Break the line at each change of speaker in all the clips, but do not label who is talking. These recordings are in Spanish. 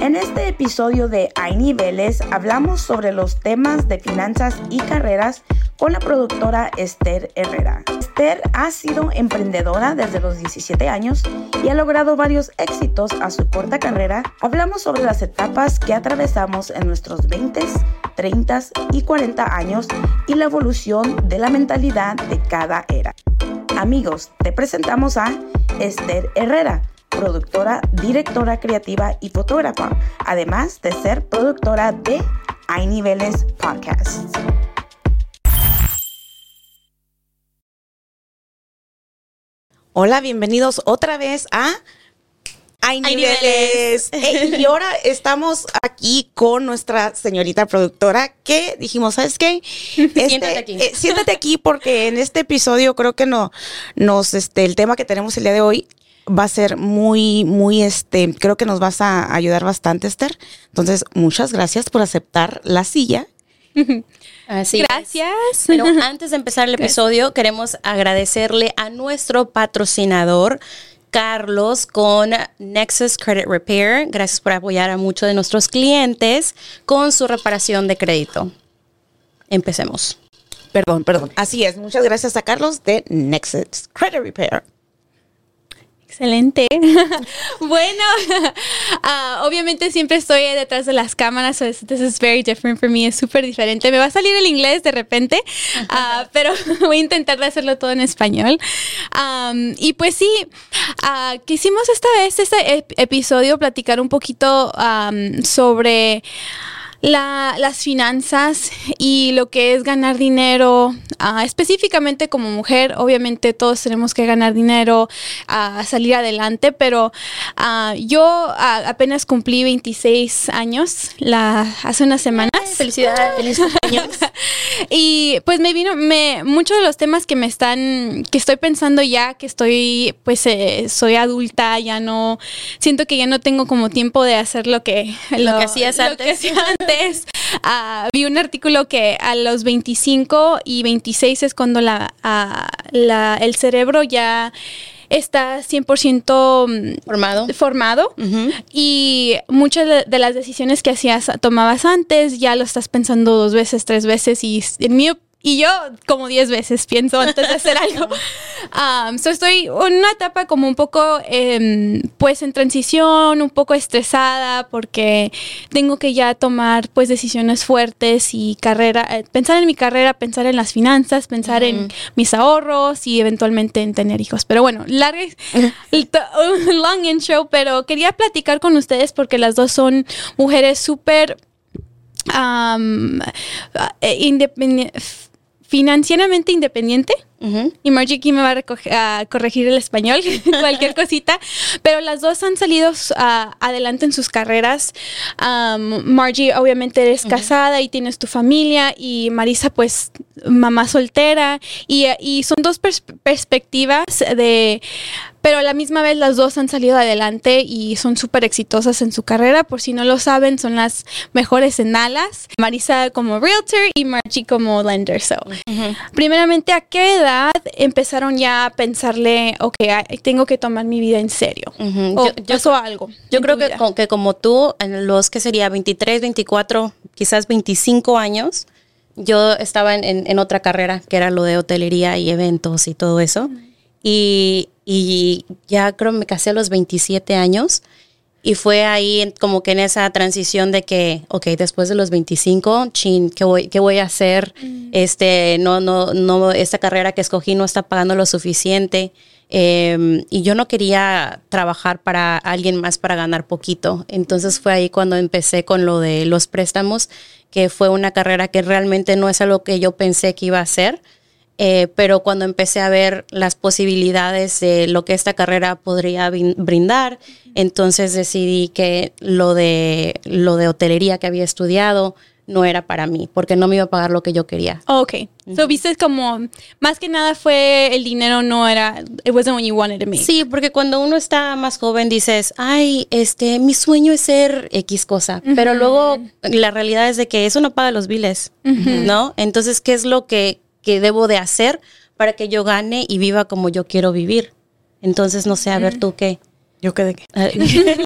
En este episodio de Hay Niveles hablamos sobre los temas de finanzas y carreras con la productora Esther Herrera. Esther ha sido emprendedora desde los 17 años y ha logrado varios éxitos a su corta carrera. Hablamos sobre las etapas que atravesamos en nuestros 20, 30 y 40 años y la evolución de la mentalidad de cada era. Amigos, te presentamos a Esther Herrera productora, directora creativa y fotógrafa, además de ser productora de Hay Niveles Podcasts. Hola, bienvenidos otra vez a Hay Niveles. y ahora estamos aquí con nuestra señorita productora que dijimos, ¿sabes qué?
siéntate este, aquí.
Eh, siéntate aquí porque en este episodio creo que no, nos, este, el tema que tenemos el día de hoy va a ser muy, muy, este, creo que nos vas a ayudar bastante, Esther. Entonces, muchas gracias por aceptar la silla.
Así
Gracias.
Pero antes de empezar el episodio, queremos agradecerle a nuestro patrocinador, Carlos, con Nexus Credit Repair. Gracias por apoyar a muchos de nuestros clientes con su reparación de crédito. Empecemos.
Perdón, perdón. Así es. Muchas gracias a Carlos de Nexus Credit Repair.
Excelente. bueno, uh, obviamente siempre estoy detrás de las cámaras, so this is very different for me, es súper diferente. Me va a salir el inglés de repente, uh, pero voy a intentar de hacerlo todo en español. Um, y pues sí, uh, quisimos esta vez, este ep episodio, platicar un poquito um, sobre la, las finanzas y lo que es ganar dinero, uh, específicamente como mujer, obviamente todos tenemos que ganar dinero, a uh, salir adelante, pero uh, yo apenas cumplí 26 años la, hace unas semanas.
Felicidades, feliz
y pues me vino, me, muchos de los temas que me están, que estoy pensando ya, que estoy, pues eh, soy adulta, ya no, siento que ya no tengo como tiempo de hacer lo que,
lo, lo que hacías
lo
antes.
Que hacía antes Uh, vi un artículo que a los 25 y 26 es cuando la, uh, la el cerebro ya está 100%
formado,
formado
uh -huh.
y muchas de, de, las decisiones que hacías tomabas antes ya lo estás pensando dos veces, tres veces y en mi y yo como 10 veces pienso antes de hacer algo. Um, so estoy en una etapa como un poco, eh, pues en transición, un poco estresada porque tengo que ya tomar pues decisiones fuertes y carrera, eh, pensar en mi carrera, pensar en las finanzas, pensar uh -huh. en mis ahorros y eventualmente en tener hijos. Pero bueno, larga, long intro, pero quería platicar con ustedes porque las dos son mujeres súper um, independientes financieramente independiente.
Uh -huh.
Y Margie aquí me va a, a corregir el español, cualquier cosita. Pero las dos han salido uh, adelante en sus carreras. Um, Margie, obviamente, eres uh -huh. casada y tienes tu familia. Y Marisa, pues, mamá soltera. Y, y son dos pers perspectivas de pero a la misma vez las dos han salido adelante y son súper exitosas en su carrera. Por si no lo saben, son las mejores en Dallas. Marisa como realtor y Margie como lender. So, uh -huh. primeramente, ¿a qué edad empezaron ya a pensarle, ok, tengo que tomar mi vida en serio?
Uh -huh.
¿O
yo, yo,
pasó algo?
Yo creo que, que, como tú, en los que sería 23, 24, quizás 25 años, yo estaba en, en, en otra carrera, que era lo de hotelería y eventos y todo eso. Uh -huh. Y y ya creo me casé a los 27 años y fue ahí como que en esa transición de que, ok, después de los 25, chin, ¿qué voy, qué voy a hacer? Mm. Este, no, no, no, esta carrera que escogí no está pagando lo suficiente. Eh, y yo no quería trabajar para alguien más para ganar poquito. Entonces fue ahí cuando empecé con lo de los préstamos, que fue una carrera que realmente no es algo que yo pensé que iba a hacer eh, pero cuando empecé a ver las posibilidades de lo que esta carrera podría brindar, entonces decidí que lo de, lo de hotelería que había estudiado no era para mí, porque no me iba a pagar lo que yo quería.
Oh, ok. -huh. So, viste como, más que nada fue el dinero no era, it wasn't what you wanted to make.
Sí, porque cuando uno está más joven dices, ay, este, mi sueño es ser X cosa, pero luego la realidad es de que eso no paga los biles. ¿no? Entonces, ¿qué es lo que que debo de hacer para que yo gane y viva como yo quiero vivir. Entonces, no sé, a ver tú qué.
Yo quedé que.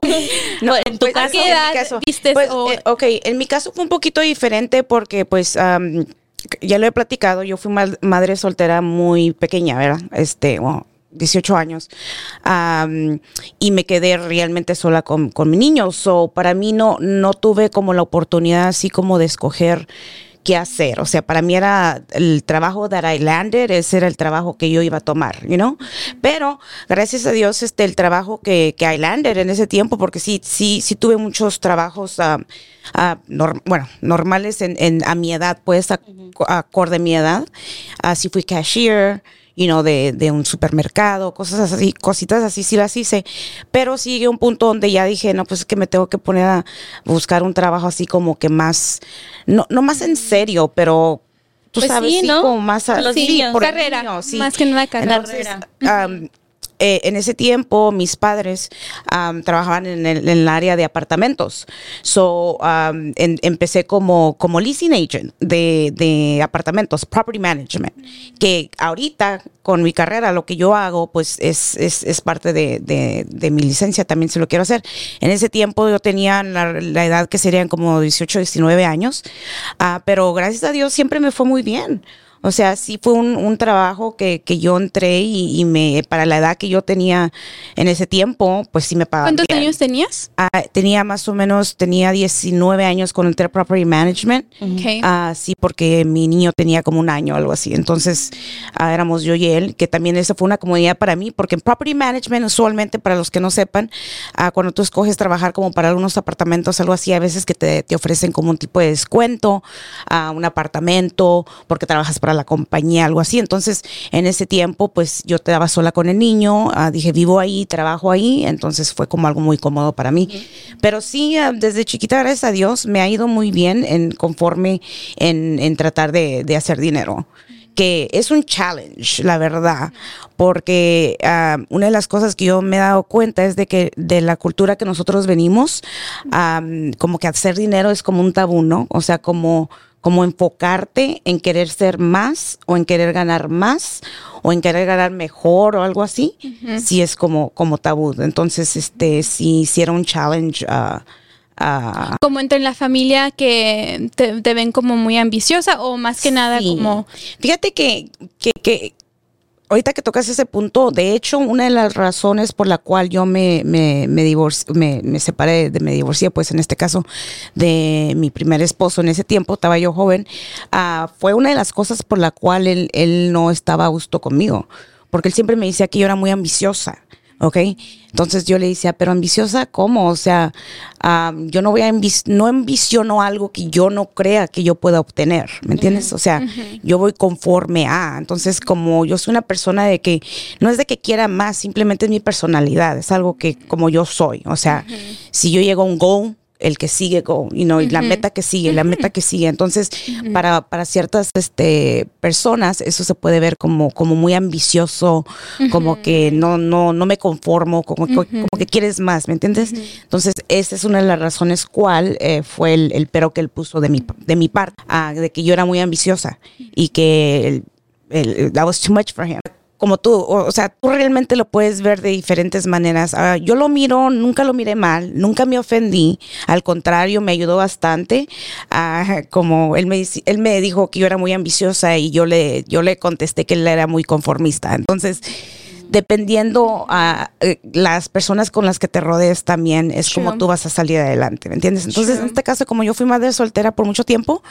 no, en tu
pues,
caso,
¿qué
en mi
edad
caso,
vistes
pues,
o-
eh, ok, en mi caso fue un poquito diferente porque pues am, ya lo he platicado, yo fui ma- madre soltera muy pequeña, ¿verdad? Este, bueno, 18 años. am, y me quedé realmente sola con, con mi niño. So, para mí no, no tuve como la oportunidad así como de escoger qué hacer. O sea, para mí era el trabajo that I landed, ese era el trabajo que yo iba a tomar, you know? Pero gracias a Dios, este, el trabajo que, que I landed en ese tiempo, porque sí, sí, sí tuve muchos trabajos, ah, ah, bueno, normales en, en- a mi edad, pues, ac- acorde a mi edad. Así fui cashier, you know, de, de un supermercado, cosas así, cositas así, sí las hice. Pero sí llegué a un punto donde ya dije, no, pues es que me tengo que poner a buscar un trabajo así como que más, no, no más en serio, pero tú
Pues
sabes,
sí,
sí,
¿no?
como más
Los
sí,
niños.
por
Carrera,
niño, sí.
más que nada carrera.
Entonces, eh, en ese tiempo mis padres am, trabajaban en el, en el área de apartamentos. So, am, en- empecé como, como leasing agent de, de apartamentos, property management, que ahorita con mi carrera lo que yo hago pues es, es, es parte de, de- de mi licencia, también se lo quiero hacer. En ese tiempo yo tenía la, la edad que serían como 18, 19 años, ah, pero gracias a Dios siempre me fue muy bien. O sea, sí fue un, un trabajo que, que yo entré y, y me para la edad que yo tenía en ese tiempo, pues sí me pagaban
¿Cuántos
bien.
años tenías?
Ah, tenía más o menos, tenía 19 años con entré a Property Management.
Ok.
Ah, sí, porque mi niño tenía como un año o algo así. Entonces, ah, éramos yo y él, que también esa fue una comodidad para mí, porque en Property Management, usualmente, para los que no sepan, ah, cuando tú escoges trabajar como para algunos apartamentos, algo así, a veces que te, te ofrecen como un tipo de descuento, a un apartamento, porque trabajas para la compañía, algo así. Entonces, en ese tiempo, pues yo te daba sola con el niño, ah, dije, vivo ahí, trabajo ahí, entonces fue como algo muy cómodo para mí. Pero sí, ah, desde chiquita, gracias a Dios, me ha ido muy bien en conforme en, en tratar de, de hacer dinero que es un challenge, la verdad, porque ah, una de las cosas que yo me he dado cuenta es de que de la cultura que nosotros venimos, como que hacer dinero es como un tabú, ¿no? O sea, como como enfocarte en querer ser más o en querer ganar más o en querer ganar mejor o algo así, sí es como, como tabú. Entonces, este, sí, sí era un challenge. ah, ah,
Como entre la familia que te, te ven como muy ambiciosa o más que nada
Sí.
como...
Fíjate que, que, que ahorita que tocas ese punto, de hecho, una de las razones por la cual yo me, me, me, me, separé, de, me divorcié, pues en este caso, de mi primer esposo, en ese tiempo estaba yo joven, ah, fue una de las cosas por la cual él, él no estaba a gusto conmigo, porque él siempre me decía que yo era muy ambiciosa. ¿Ok? Entonces yo le decía, pero ambiciosa, ¿cómo? O sea, am, yo no voy a ambi- no ambiciono algo que yo no crea que yo pueda obtener, ¿me entiendes? O sea, yo voy conforme a. Entonces, como yo soy una persona de que no es de que quiera más, simplemente es mi personalidad, es algo que como yo soy. O sea, si yo llego a un goal, el que sigue go, you know, y la meta que sigue, la meta que sigue. Entonces, para, para ciertas este, personas, eso se puede ver como, como muy ambicioso, como que no, no, no me conformo, como, que- como que quieres más, ¿me entiendes? Entonces, esa es una de las razones cual eh, fue el, el pero que él puso de mi, de mi parte, ah, de que yo era muy ambiciosa y que el, el- that was too much for him como tú, o, o sea, tú realmente lo puedes ver de diferentes maneras. Ah, yo lo miro, nunca lo miré mal, nunca me ofendí, al contrario, me ayudó bastante. Ah, como él me, él me dijo que yo era muy ambiciosa y yo le, yo le contesté que él era muy conformista. Entonces, dependiendo a las personas con las que te rodees también es como tú vas a salir adelante, ¿me entiendes? Entonces, en este caso, como yo fui madre soltera por mucho tiempo,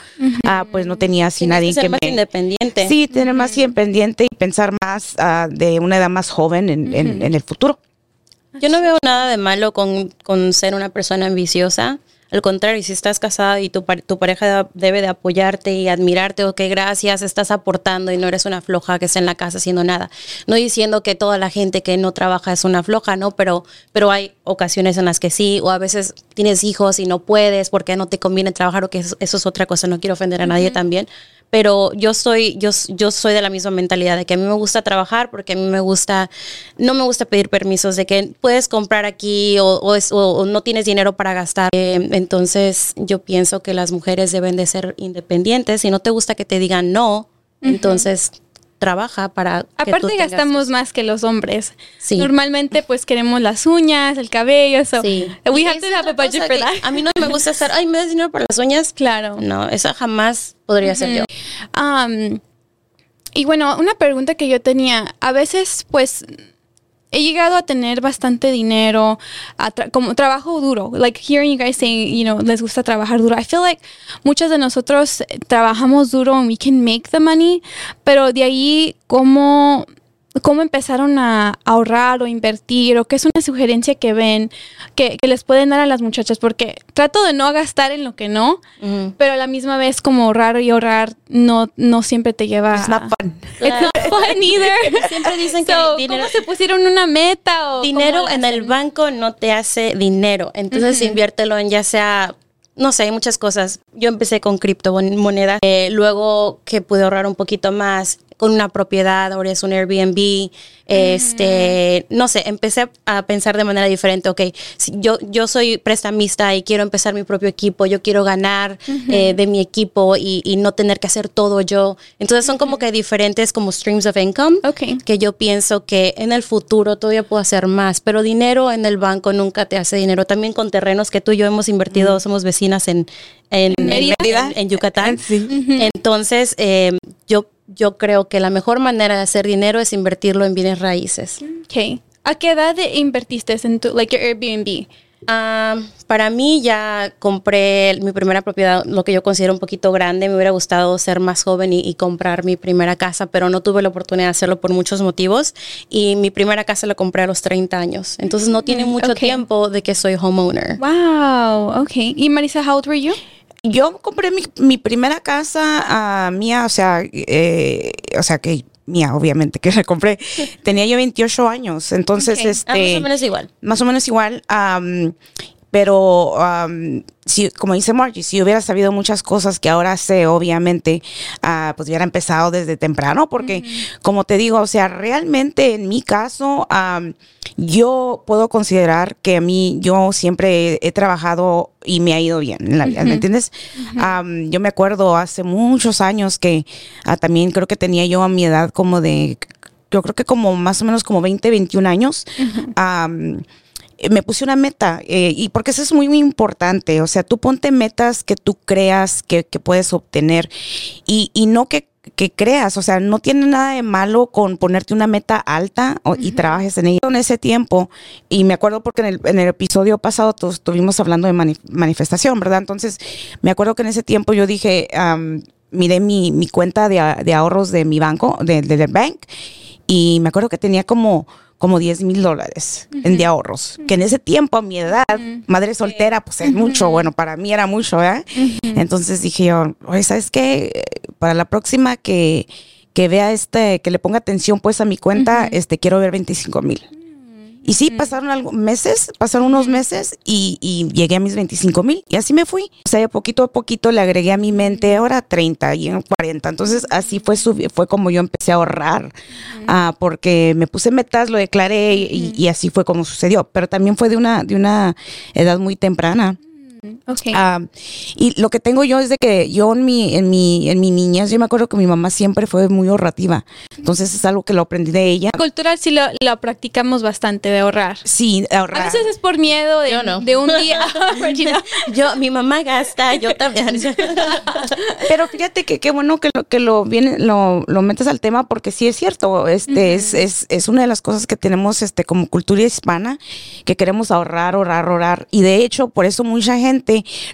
ah, pues no tenía así
Tienes
nadie
que ser
que
más
me...
independiente.
Sí, tener más independiente y pensar más ah, de una edad más joven en, en- en el futuro.
Yo no veo nada de malo con, con ser una persona ambiciosa. Al contrario, si estás casada y tu, tu pareja debe de apoyarte y admirarte, ok, gracias, estás aportando y no eres una floja que está en la casa haciendo nada. No diciendo que toda la gente que no trabaja es una floja, ¿no? Pero, pero hay ocasiones en las que sí, o a veces tienes hijos y no puedes porque no te conviene trabajar, o que eso, eso es otra cosa, no quiero ofender a nadie también. Pero yo soy, yo, yo soy de la misma mentalidad de que a mí me gusta trabajar porque a mí me gusta, no me gusta pedir permisos de que puedes comprar aquí o, o es- o- o no tienes dinero para gastar. Eh, entonces yo pienso que las mujeres deben de ser independientes. Si no te gusta que te digan no, entonces trabaja para
Aparte gastamos más que los hombres.
Sí.
Normalmente pues queremos las uñas, el cabello, so
Sí.
we have
esa
to have a budget for that.
A mí no me gusta hacer, ay, ¿me das dinero para las uñas?
Claro.
No, eso jamás podría ser yo.
Um, y bueno, una pregunta que yo tenía, a veces pues he llegado a tener bastante dinero, tra- como trabajo duro, like hearing you guys saying, you know, les gusta trabajar duro. I feel like muchos de nosotros eh, trabajamos duro and we can make the money, pero de ahí cómo cómo empezaron a ahorrar o invertir o qué es una sugerencia que ven que, que les pueden dar a las muchachas porque trato de no gastar en lo que no pero a la misma vez como ahorrar y ahorrar no no siempre te lleva
It's not fun.
It's not fun either.
Siempre dicen que dinero-
¿Cómo se pusieron una meta o
Dinero en el banco no te hace dinero. Entonces inviértelo en ya sea, no sé, hay muchas cosas. Yo empecé con criptomonedas, eh, luego que pude ahorrar un poquito más con una propiedad, ahora es un Airbnb, este, no sé, empecé a pensar de manera diferente, ok, si yo, yo soy prestamista y quiero empezar mi propio equipo, yo quiero ganar eh, de mi equipo y, y no tener que hacer todo yo. Entonces son como que diferentes como streams of income
Ok.
que yo pienso que en el futuro todavía puedo hacer más, pero dinero en el banco nunca te hace dinero. También con terrenos que tú y yo hemos invertido, somos vecinas en, en, en, en- en Yucatán.
Sí.
Entonces, eh, yo, yo creo que la mejor manera de hacer dinero es invertirlo en bienes raíces.
Okay. ¿A qué edad invertiste en tu like your Airbnb?
Ah, para mí ya compré mi primera propiedad, lo que yo considero un poquito grande. Me hubiera gustado ser más joven y, y comprar mi primera casa, pero no tuve la oportunidad de hacerlo por muchos motivos. Y mi primera casa la compré a los 30 años. Entonces no tiene mucho
ok.
tiempo de que soy homeowner.
Wow, okay. ¿Y Marisa, how old were you?
Yo compré mi, mi primera casa ah, mía, o sea, eh, o sea que mía, obviamente, que la compré. Tenía yo 28 años, entonces.
Ah,
este,
más o menos igual.
más o menos igual. Pero, si, como dice Margie, si hubiera sabido muchas cosas que ahora sé, obviamente, ah, pues hubiera empezado desde temprano, porque, como te digo, o sea, realmente en mi caso, am, yo puedo considerar que a mí, yo siempre he, he trabajado y me ha ido bien en la vida, ¿me entiendes? Am, yo me acuerdo hace muchos años que ah, también creo que tenía yo a mi edad como de, yo creo que como más o menos como 20, 21 años. Me puse una meta eh, y porque eso es muy, muy importante, o sea, tú ponte metas que tú creas que, que puedes obtener y, y no que, que creas, o sea, no tiene nada de malo con ponerte una meta alta o- y trabajes en ella. En ese tiempo, y me acuerdo porque en el, en el episodio pasado tu- estuvimos hablando de mani- manifestación, ¿verdad? Entonces, me acuerdo que en ese tiempo yo dije, miré mi, mi cuenta de, de ahorros de mi banco, de, de- bank, y me acuerdo que tenía como como 10 mil dólares en de ahorros, que en ese tiempo a mi edad, madre soltera, pues es mucho, bueno, para mí era mucho, ¿verdad? Entonces dije yo, oye, ¿sabes qué? Para la próxima que, que vea este, que le ponga atención pues a mi cuenta, este, quiero ver 25 mil. Y sí, pasaron algo, meses, pasaron unos meses y, y llegué a mis 25 mil y así me fui. O sea, poquito a poquito le agregué a mi mente ahora 30 y en 40. Entonces así fue, fue como yo empecé a ahorrar, ah, porque me puse metas, lo declaré y, y así fue como sucedió. Pero también fue de una, de una edad muy temprana.
Okay.
Ah, y lo que tengo yo es de que yo en mi, en mi, en mi niñez, yo me acuerdo que mi mamá siempre fue muy ahorrativa. Entonces es algo que lo aprendí de ella.
Cultural sí lo, lo practicamos bastante de ahorrar.
Sí, ahorrar.
A veces es por miedo de,
Yo no.
de un día.
Yo, mi mamá gasta, yo también.
Pero fíjate que qué bueno que lo que lo viene, lo, lo metes al tema porque sí es cierto, este es, es, es una de las cosas que tenemos este como cultura hispana, que queremos ahorrar, ahorrar, ahorrar. Y de hecho, por eso mucha gente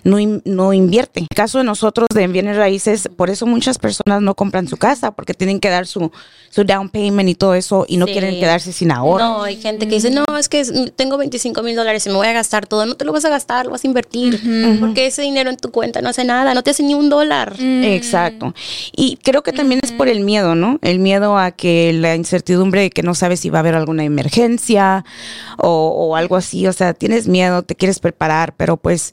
no, in- no invierte. En el caso de nosotros de bienes raíces, por eso muchas personas no compran su casa, porque tienen que dar su, su down payment y todo eso, y no
Sí.
quieren quedarse sin ahorro.
No, hay gente que dice, no, es que tengo 25 mil dólares y me voy a gastar todo. No te lo vas a gastar, lo vas a invertir. Porque ese dinero en tu cuenta no hace nada, no te hace ni un dólar.
Exacto. Y creo que también es por el miedo, ¿no? El miedo a que la incertidumbre de que no sabes si va a haber alguna emergencia o, o algo así. O sea, tienes miedo, te quieres preparar, pero pues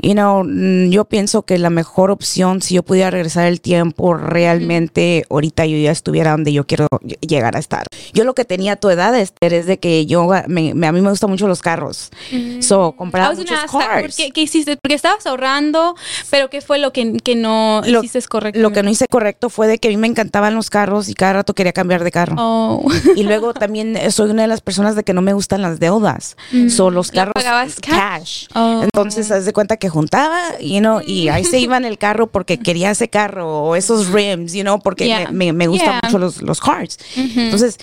you know, mm, yo pienso que la mejor opción, si yo pudiera regresar el tiempo, realmente ahorita yo ya estuviera donde yo quiero llegar a estar. Yo lo que tenía a tu edad, Esther, es de que yo, me, me- a mí me gustan mucho los carros. So, compraba muchos
gonna ask that, ¿por
cars.
qué, qué hiciste? Porque estabas ahorrando, pero ¿qué fue lo que, que no
Lo-
hiciste correcto?
Lo que no hice correcto fue de que a mí me encantaban los carros y cada rato quería cambiar de carro.
Oh.
Y luego también soy una de las personas de que no me gustan las deudas. So, los
¿Lo
carros
pagabas cash?
cash.
Oh.
Entonces, haz de cuenta que juntaba, you know, y ahí se iba en el carro porque quería ese carro o esos rims, you know, porque
Yeah.
me, me, gustan
Yeah.
mucho los, los cars. Entonces,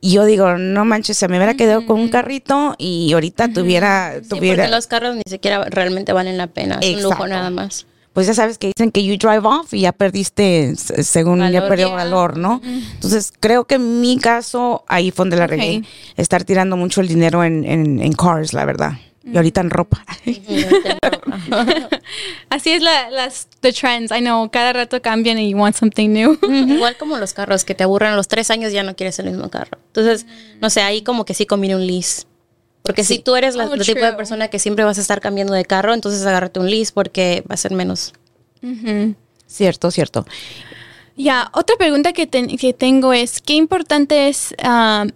y yo digo, no manches, se me hubiera quedado con un carrito y ahorita tuviera,
Sí,
tuviera,
porque los carros ni siquiera realmente valen la pena. Es un lujo nada más.
pues ya sabes que dicen que you drive off y ya perdiste, según ya perdió
Yeah.
valor, ¿no? Entonces, creo que en mi caso, ahí fue donde la regué.
Ok.
Estar tirando mucho el dinero en, en, en cars, la verdad. Y ahorita en ropa.
Así es la, las the trends. I know, cada rato cambian y you want something new.
Igual como los carros que te aburren a los tres años ya no quieres el mismo carro. Entonces, no sé, ahí como que sí conviene un lease. Porque si tú eres la,
Oh,
el tipo de persona que siempre vas a estar cambiando de carro, entonces agárrate un lease porque va a ser menos.
Cierto, cierto.
Ya, otra pregunta que, ten- que tengo es, ¿qué importante es um,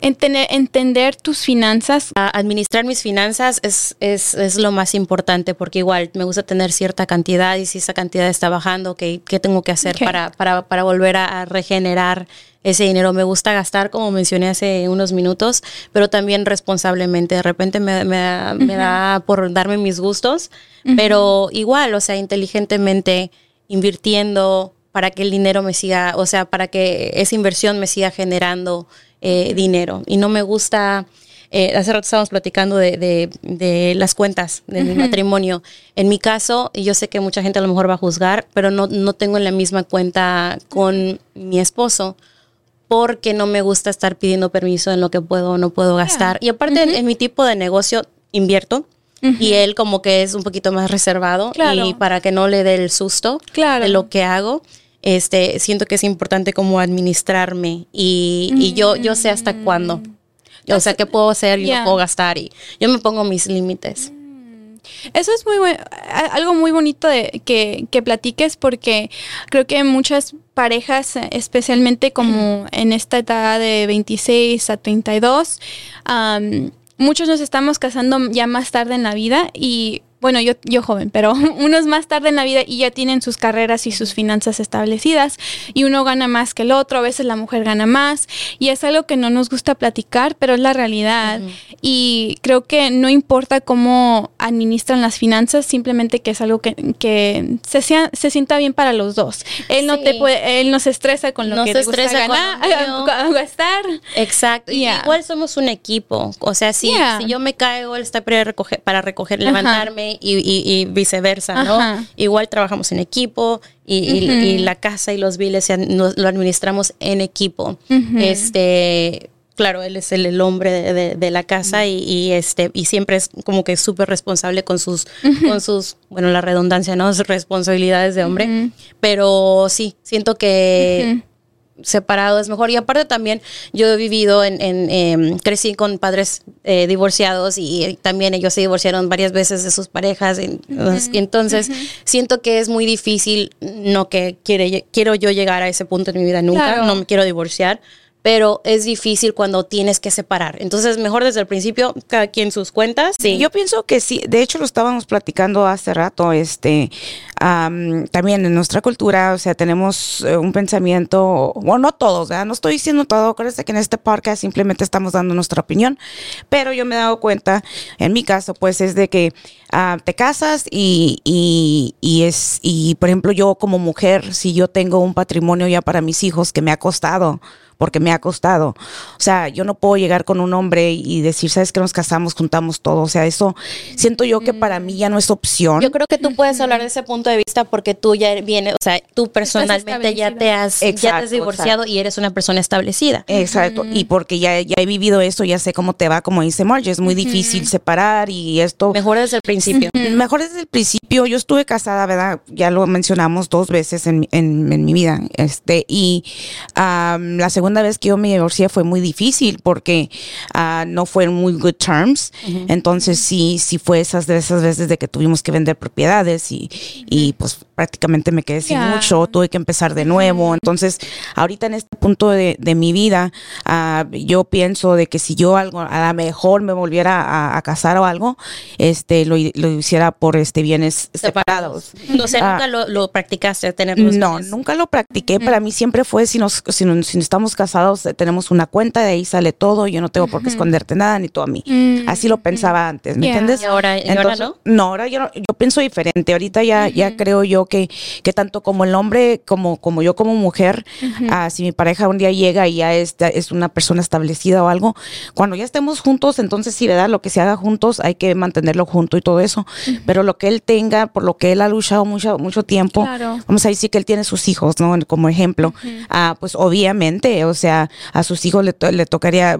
entender, entender tus finanzas?
Administrar mis finanzas es, es, es lo más importante porque igual me gusta tener cierta cantidad y si esa cantidad está bajando, ¿qué, qué tengo que hacer para, para, para volver a, a regenerar ese dinero? Me gusta gastar, como mencioné hace unos minutos, pero también responsablemente. De repente me, me da, me da por darme mis gustos, pero igual, o sea, inteligentemente invirtiendo para que el dinero me siga, o sea, para que esa inversión me siga generando eh, dinero. Y no me gusta, eh, hace rato estábamos platicando de, de- de las cuentas de mi matrimonio. En mi caso, yo sé que mucha gente a lo mejor va a juzgar, pero no, no tengo en la misma cuenta con mi esposo porque no me gusta estar pidiendo permiso en lo que puedo o no puedo gastar. Y aparte, en, en mi tipo de negocio invierto. Y él como que es un poquito más reservado
Claro.
y para que no le dé el susto
Claro.
de lo que hago, este, siento que es importante como administrarme y, y yo, yo sé hasta cuándo. O sea, qué puedo hacer y
Yeah.
no puedo gastar y yo me pongo mis límites.
Eso es muy buen- a- algo muy bonito de que, que platiques porque creo que muchas parejas, especialmente como en esta edad de 26 a 32, am, muchos nos estamos casando ya más tarde en la vida y bueno, yo, yo joven, pero unos más tarde en la vida y ya tienen sus carreras y sus finanzas establecidas y uno gana más que el otro, a veces la mujer gana más y es algo que no nos gusta platicar, pero es la realidad y creo que no importa cómo administran las finanzas, simplemente que es algo que, que se, sea- se sienta bien para los dos. Él no te puede, él no se estresa con lo
No
que
se
le gusta
estresa
ganar, gastar.
Exacto. Y
Yeah.
Igual somos un equipo. O sea, si,
Yeah.
si yo me caigo, él está para recoger, para recoger levantarme y, y- y viceversa, ¿no?
Ajá.
Igual trabajamos en equipo y, la casa y los biles lo administramos en equipo. Este. Claro, él es el, el hombre de, de- de la casa y, y, este y siempre es como que súper responsable con sus con sus bueno la redundancia no sus responsabilidades de hombre pero sí siento que separado es mejor. Y aparte también yo he vivido en, en, em, crecí con padres eh, divorciados y, también ellos se divorciaron varias veces de sus parejas. en- entonces siento que es muy difícil, no que quiere, quiero yo llegar a ese punto en mi vida nunca,
Claro.
no me quiero divorciar. Pero es difícil cuando tienes que separar. Entonces, mejor desde el principio, cada quien sus cuentas. Sí.
Yo pienso que sí, de hecho lo estábamos platicando hace rato, este, am, también en nuestra cultura, o sea, tenemos eh, un pensamiento, bueno, no todos, ¿verdad? no estoy diciendo todo, acuérdense que en este podcast simplemente estamos dando nuestra opinión, pero yo me he dado cuenta, en mi caso, pues es de que ah, te casas y, y, y es, y por ejemplo yo como mujer, si yo tengo un patrimonio ya para mis hijos que me ha costado, porque me ha costado. O sea, yo no puedo llegar con un hombre y decir, ¿sabes que nos casamos, juntamos todo? O sea, eso siento yo que para mí ya no es opción.
Yo creo que tú puedes hablar de ese punto de vista porque tú ya vienes, o sea, tú personalmente ya te has, ya te
Exacto,
has divorciado y eres una persona establecida.
Exacto, y porque ya, ya he vivido eso, ya sé cómo te va, como dice Marge, es muy difícil separar y esto.
Mejor desde el principio.
Mejor desde el principio principio yo estuve casada, ¿verdad? Ya lo mencionamos dos veces en, en, en mi vida. Este, y um, la segunda vez que yo me divorcié fue muy difícil porque uh, no fue en muy good terms. Entonces sí, sí fue esas de esas veces de que tuvimos que vender propiedades y, y pues prácticamente me quedé sin mucho, tuve que empezar de nuevo. Entonces, ahorita en este punto de, de mi vida, ah, yo pienso de que si yo algo, a lo mejor me volviera a, a casar o algo, este, lo, lo hiciera por este bienes separados.
O sea,
Ah.
nunca lo, lo practicaste, tener los
No,
bienes.
nunca lo practiqué. Para mí siempre fue si nos, si, nos- si estamos casados, eh, tenemos una cuenta, de ahí sale todo. Yo no tengo por qué esconderte nada, ni tú a mí.
Mm,
Así lo pensaba antes, ¿me
Yeah.
entiendes?
¿Y ahora- y ahora
Entonces, no? ahora yo, no- yo pienso diferente. Ahorita ya, ya creo yo que, que tanto como el hombre, como, como yo como mujer, ah, si mi pareja un día llega y ya es, es una persona establecida o algo, cuando ya estemos juntos, entonces sí, ¿verdad? Lo que se haga juntos hay que mantenerlo junto y todo eso. Pero lo que él tenga, por lo que él ha luchado mucho, mucho tiempo,
Claro.
vamos a decir que él tiene sus hijos, ¿no? Como ejemplo, ah, pues obviamente, o sea, a sus hijos le, to- le tocaría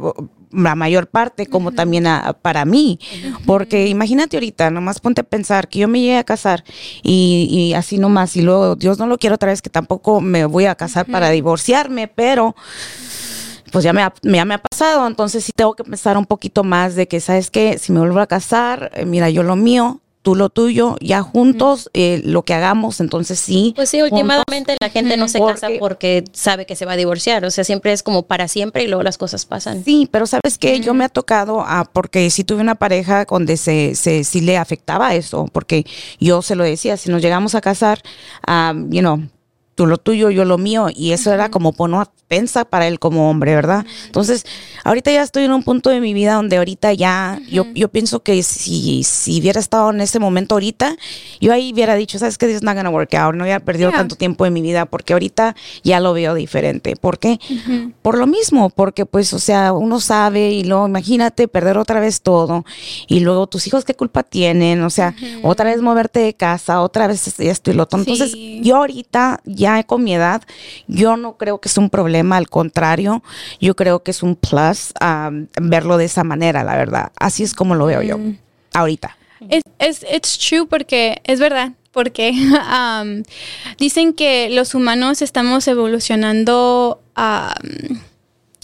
la mayor parte, como también a, para mí, porque imagínate ahorita, nomás ponte a pensar que yo me llegué a casar y, y así nomás, y luego Dios no lo quiero otra vez, que tampoco me voy a casar para divorciarme, pero pues ya me, ha, ya me ha pasado, entonces sí tengo que pensar un poquito más de que, ¿sabes qué? Si me vuelvo a casar, eh, mira, yo lo mío, tú lo tuyo, ya juntos, eh, lo que hagamos, entonces sí.
Pues sí,
juntos.
últimamente la gente no se casa
Porque-
sabe que se va a divorciar. O sea, siempre es como para siempre y luego las cosas pasan.
Sí, pero sabes que yo me ha tocado, ah, porque sí tuve una pareja donde se, se sí le afectaba eso, porque yo se lo decía, si nos llegamos a casar, ah, you know, tú lo tuyo, yo lo mío, y eso era como poner ofensa para él como hombre, ¿verdad? Entonces, ahorita ya estoy en un punto de mi vida donde ahorita ya, yo, yo pienso que si, si hubiera estado en ese momento ahorita, yo ahí hubiera dicho, ¿sabes qué? This is not gonna work out, no hubiera perdido
Yeah.
tanto tiempo de mi vida, porque ahorita ya lo veo diferente. ¿Por qué? Por lo mismo, porque pues, o sea, uno sabe y luego imagínate perder otra vez todo y luego tus hijos qué culpa tienen, o sea, otra vez moverte de casa, otra vez esto y lo otro. Entonces,
Sí.
yo ahorita, ya con mi edad, yo no creo que es un problema, al contrario, yo creo que es un plus um, verlo de esa manera, la verdad. Así es como lo veo yo, ahorita.
Es, es it's true porque es verdad. Porque um, dicen que los humanos estamos evolucionando. um,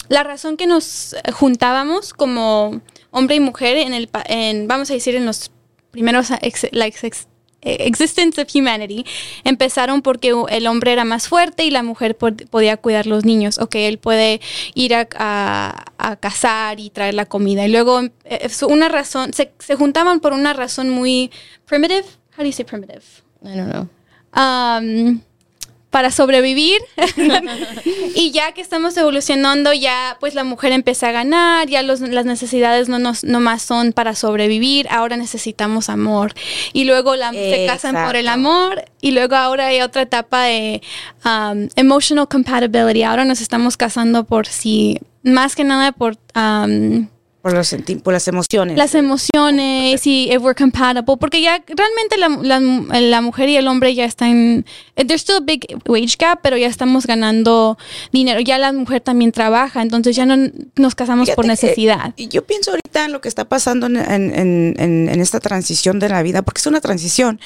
la razón que nos juntábamos como hombre y mujer en el, en, vamos a decir, en los primeros ex- like, ex- existence of humanity, empezaron porque el hombre era más fuerte y la mujer pod- podía cuidar los niños. Ok, él puede ir a, a- a cazar y traer la comida. Y luego, eh, es una razón, se, se juntaban por una razón muy primitive. How do you say primitive?
I don't know.
um, para sobrevivir. y ya que estamos evolucionando, ya pues la mujer empieza a ganar, ya los- las necesidades no, nos, no más son para sobrevivir, ahora necesitamos amor. Y luego la, se casan por el amor y luego ahora hay otra etapa de um, emotional compatibility. Ahora nos estamos casando por si, más que nada por... um,
Por, los senti- por las emociones.
las emociones y if we're compatible, porque ya realmente la, la- la mujer y el hombre ya están, there's still a big wage gap, pero ya estamos ganando dinero, ya la mujer también trabaja, entonces ya no nos casamos por
Fíjate
necesidad.
yo pienso ahorita en lo que está pasando en, en- en- en- en esta transición de la vida, porque es una transición.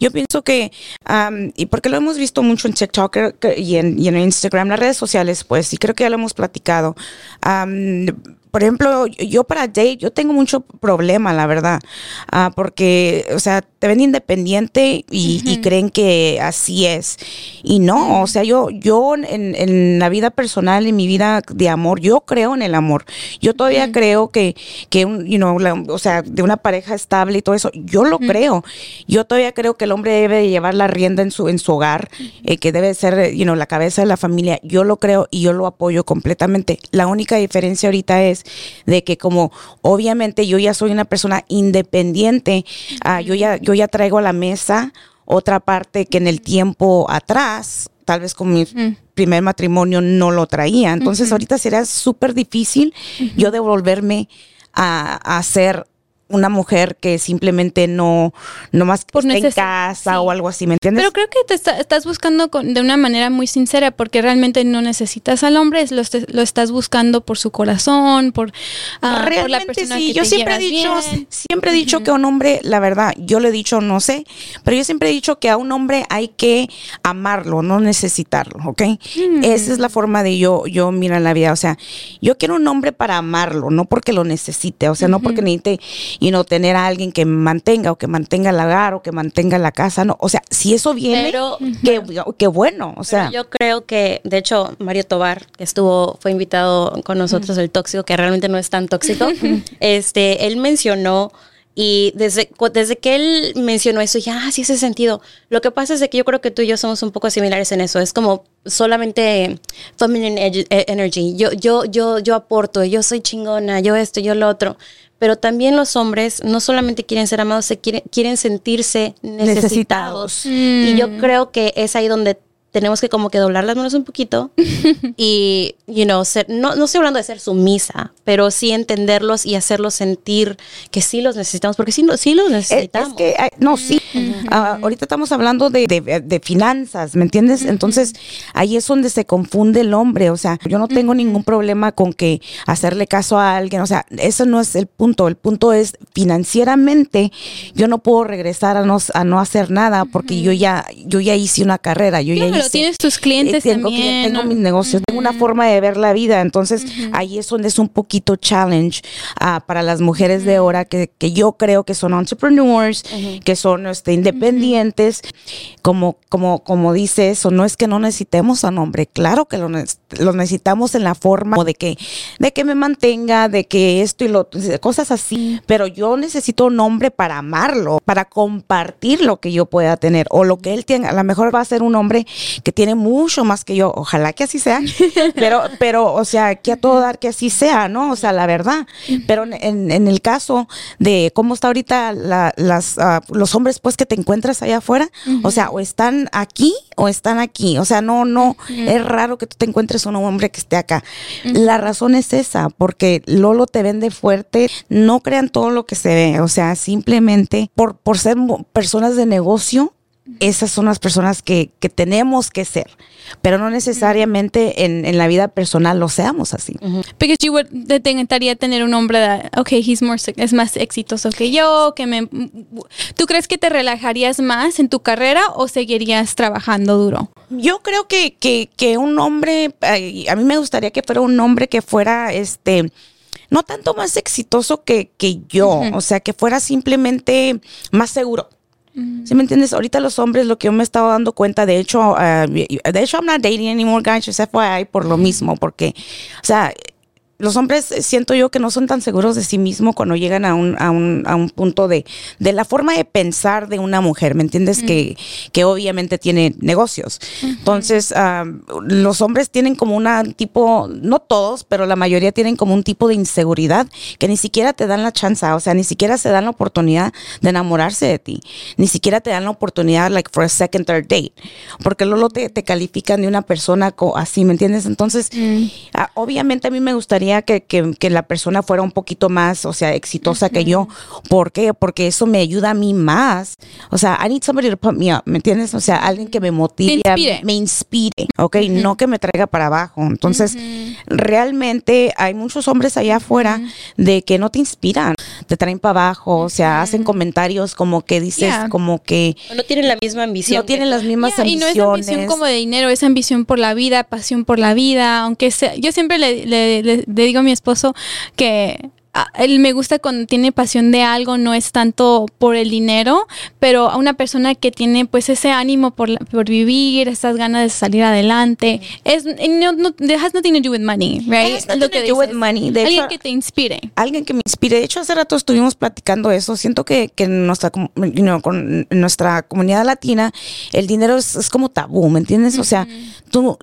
Yo pienso que, am, y porque lo hemos visto mucho en TikTok y en, y en Instagram, las redes sociales, pues, y creo que ya lo hemos platicado. Por ejemplo, yo para date, yo tengo mucho problema, la verdad, ah, porque, o sea, te ven independiente y, y creen que así es. Y no, o sea, yo, yo en, en la vida personal, en mi vida de amor, yo creo en el amor. Yo todavía creo que, que un, you know, la- o sea, de una pareja estable y todo eso, yo lo creo. Yo todavía creo que el hombre debe de llevar la rienda en su, en su hogar, eh, que debe ser, you know, la cabeza de la familia. Yo lo creo y yo lo apoyo completamente. La única diferencia ahorita es de que como obviamente yo ya soy una persona independiente, ah, yo ya, yo ya traigo a la mesa otra parte que en el tiempo atrás, tal vez con mi primer matrimonio no lo traía. Entonces ahorita sería súper difícil yo devolverme a, a ser una mujer que simplemente no, no más que
Por
esté en casa
sí.
o algo así, ¿me entiendes?
Pero creo que te está- estás buscando con- de una manera muy sincera porque realmente no necesitas al hombre, lo, lo estás buscando por su corazón, por, ah, por la
Realmente
persona
sí,
que
yo
te
siempre he dicho,
bien.
siempre he dicho que a un hombre, la verdad, yo le he dicho, no sé, pero yo siempre he dicho que a un hombre hay que amarlo, no necesitarlo, ¿ok?
Mm.
Esa es la forma de yo, yo mirar la vida, o sea, yo quiero un hombre para amarlo, no porque lo necesite, o sea, no porque necesite, y no tener a alguien que mantenga o que mantenga el hogar o que mantenga la casa, no, o sea, si eso viene,
Pero-
qué, qué bueno, o sea.
Yo creo que, de hecho, Mario Tobar, que estuvo, fue invitado con nosotros, el tóxico, que realmente no es tan tóxico, este, él mencionó y desde, desde que él mencionó eso, ya, ah, sí hace sentido. Lo que pasa es de que yo creo que tú y yo somos un poco similares en eso. Es como solamente feminine ed- e- energy. Yo, yo, yo, yo aporto, yo soy chingona, yo esto, yo lo otro. Pero también los hombres no solamente quieren ser amados, se quieren, quieren sentirse necesitados.
Necesitados.
Y yo creo que es ahí donde tenemos que como que doblar las manos un poquito y, you know, ser, no, no estoy hablando de ser sumisa, pero sí entenderlos y hacerlos sentir que sí los necesitamos, porque sí, sí los
Es,
necesitamos.
es que, no, sí. Ah, ahorita estamos hablando de, de- de finanzas, ¿me entiendes? Entonces, ahí es donde se confunde el hombre. O sea, yo no tengo ningún problema con que hacerle caso a alguien. O sea, eso no es el punto. El punto es financieramente, yo no puedo regresar a no, a no hacer nada porque yo ya, yo ya hice una carrera. Yo ya
Claro,
hice,
tienes tus clientes
eh, tengo,
también.
clientes, tengo
¿no?
mis negocios, tengo una forma de ver la vida. Entonces, ahí es donde es un poquito challenge ah, para las mujeres de ahora que, que yo creo que son entrepreneurs, que son este, independientes. Como, como, como dice eso, no es que no necesitemos a un hombre, claro que lo, neces- lo necesitamos en la forma de que, de que me mantenga, de que esto y lo cosas así. Pero yo necesito un hombre para amarlo, para compartir lo que yo pueda tener o lo que él tenga. A lo mejor va a ser un hombre que tiene mucho más que yo. Ojalá que así sea. Pero, pero, o sea, que a todo dar que así sea, ¿no? O sea, la verdad. Pero en, el caso de cómo está ahorita la- las, ah, los hombres, pues, que te encuentras allá afuera, o sea, o están aquí o están aquí. O sea, no, no, es raro que tú te encuentres un hombre que esté acá. La razón es esa, porque Lolo te vende fuerte. No crean todo lo que se ve. O sea, simplemente por, por ser personas de negocio, esas son las personas que, que tenemos que ser, pero no necesariamente en, en la vida personal lo seamos así.
Because you would, te encantaría tener un hombre de, okay, he's more, suc- es más exitoso que yo, que me... ¿Tú crees que te relajarías más en tu carrera o seguirías trabajando duro?
Yo creo que, que, que un hombre, a mí me gustaría que fuera un hombre que fuera, este, no tanto más exitoso que, que yo, o sea, que fuera simplemente más seguro. ¿Sí me entiendes? Ahorita los hombres, lo que yo me he estado dando cuenta, de hecho, ah, de hecho, I'm not dating anymore, guys, just FYI, por lo mismo, porque, o sea, los hombres eh, siento yo que no son tan seguros de sí mismos cuando llegan a un, a un, a un punto de, de la forma de pensar de una mujer, ¿me entiendes? que, que obviamente tiene negocios. Entonces, ah, los hombres tienen como una tipo, no todos, pero la mayoría tienen como un tipo de inseguridad que ni siquiera te dan la chance, o sea, ni siquiera se dan la oportunidad de enamorarse de ti, ni siquiera te dan la oportunidad, like, for a second, third date, porque luego te, te califican de una persona co- así, ¿me entiendes? Entonces, ah, obviamente a mí me gustaría que, que- que la persona fuera un poquito más, o sea, exitosa que yo. ¿Por qué? Porque eso me ayuda a mí más. O sea, I need somebody to put me up, ¿me entiendes? O sea, alguien que me motive,
inspire.
me inspire, ¿ok? No que me traiga para abajo. Entonces, realmente hay muchos hombres allá afuera de que no te inspiran, te traen para abajo, o sea, hacen comentarios como que dices,
Yeah.
como que
no tienen la misma ambición.
no tienen las mismas
Yeah, y no es
ambiciones.
ambición como de dinero, es ambición por la vida, pasión por la vida, aunque sea, yo siempre le, le- le- le digo a mi esposo que él me gusta cuando tiene pasión de algo, no es tanto por el dinero, pero a una persona que tiene pues ese ánimo por, la- por vivir, esas ganas de salir adelante, es no, no, it has nothing to do with money, right?
It has nothing to do with money. De
Alguien
hecho,
que te inspire.
alguien que me inspire. De hecho, hace rato estuvimos platicando eso. Siento que, que en nuestra, you know, con nuestra comunidad latina el dinero es, es como tabú, ¿me entiendes? O sea, tú,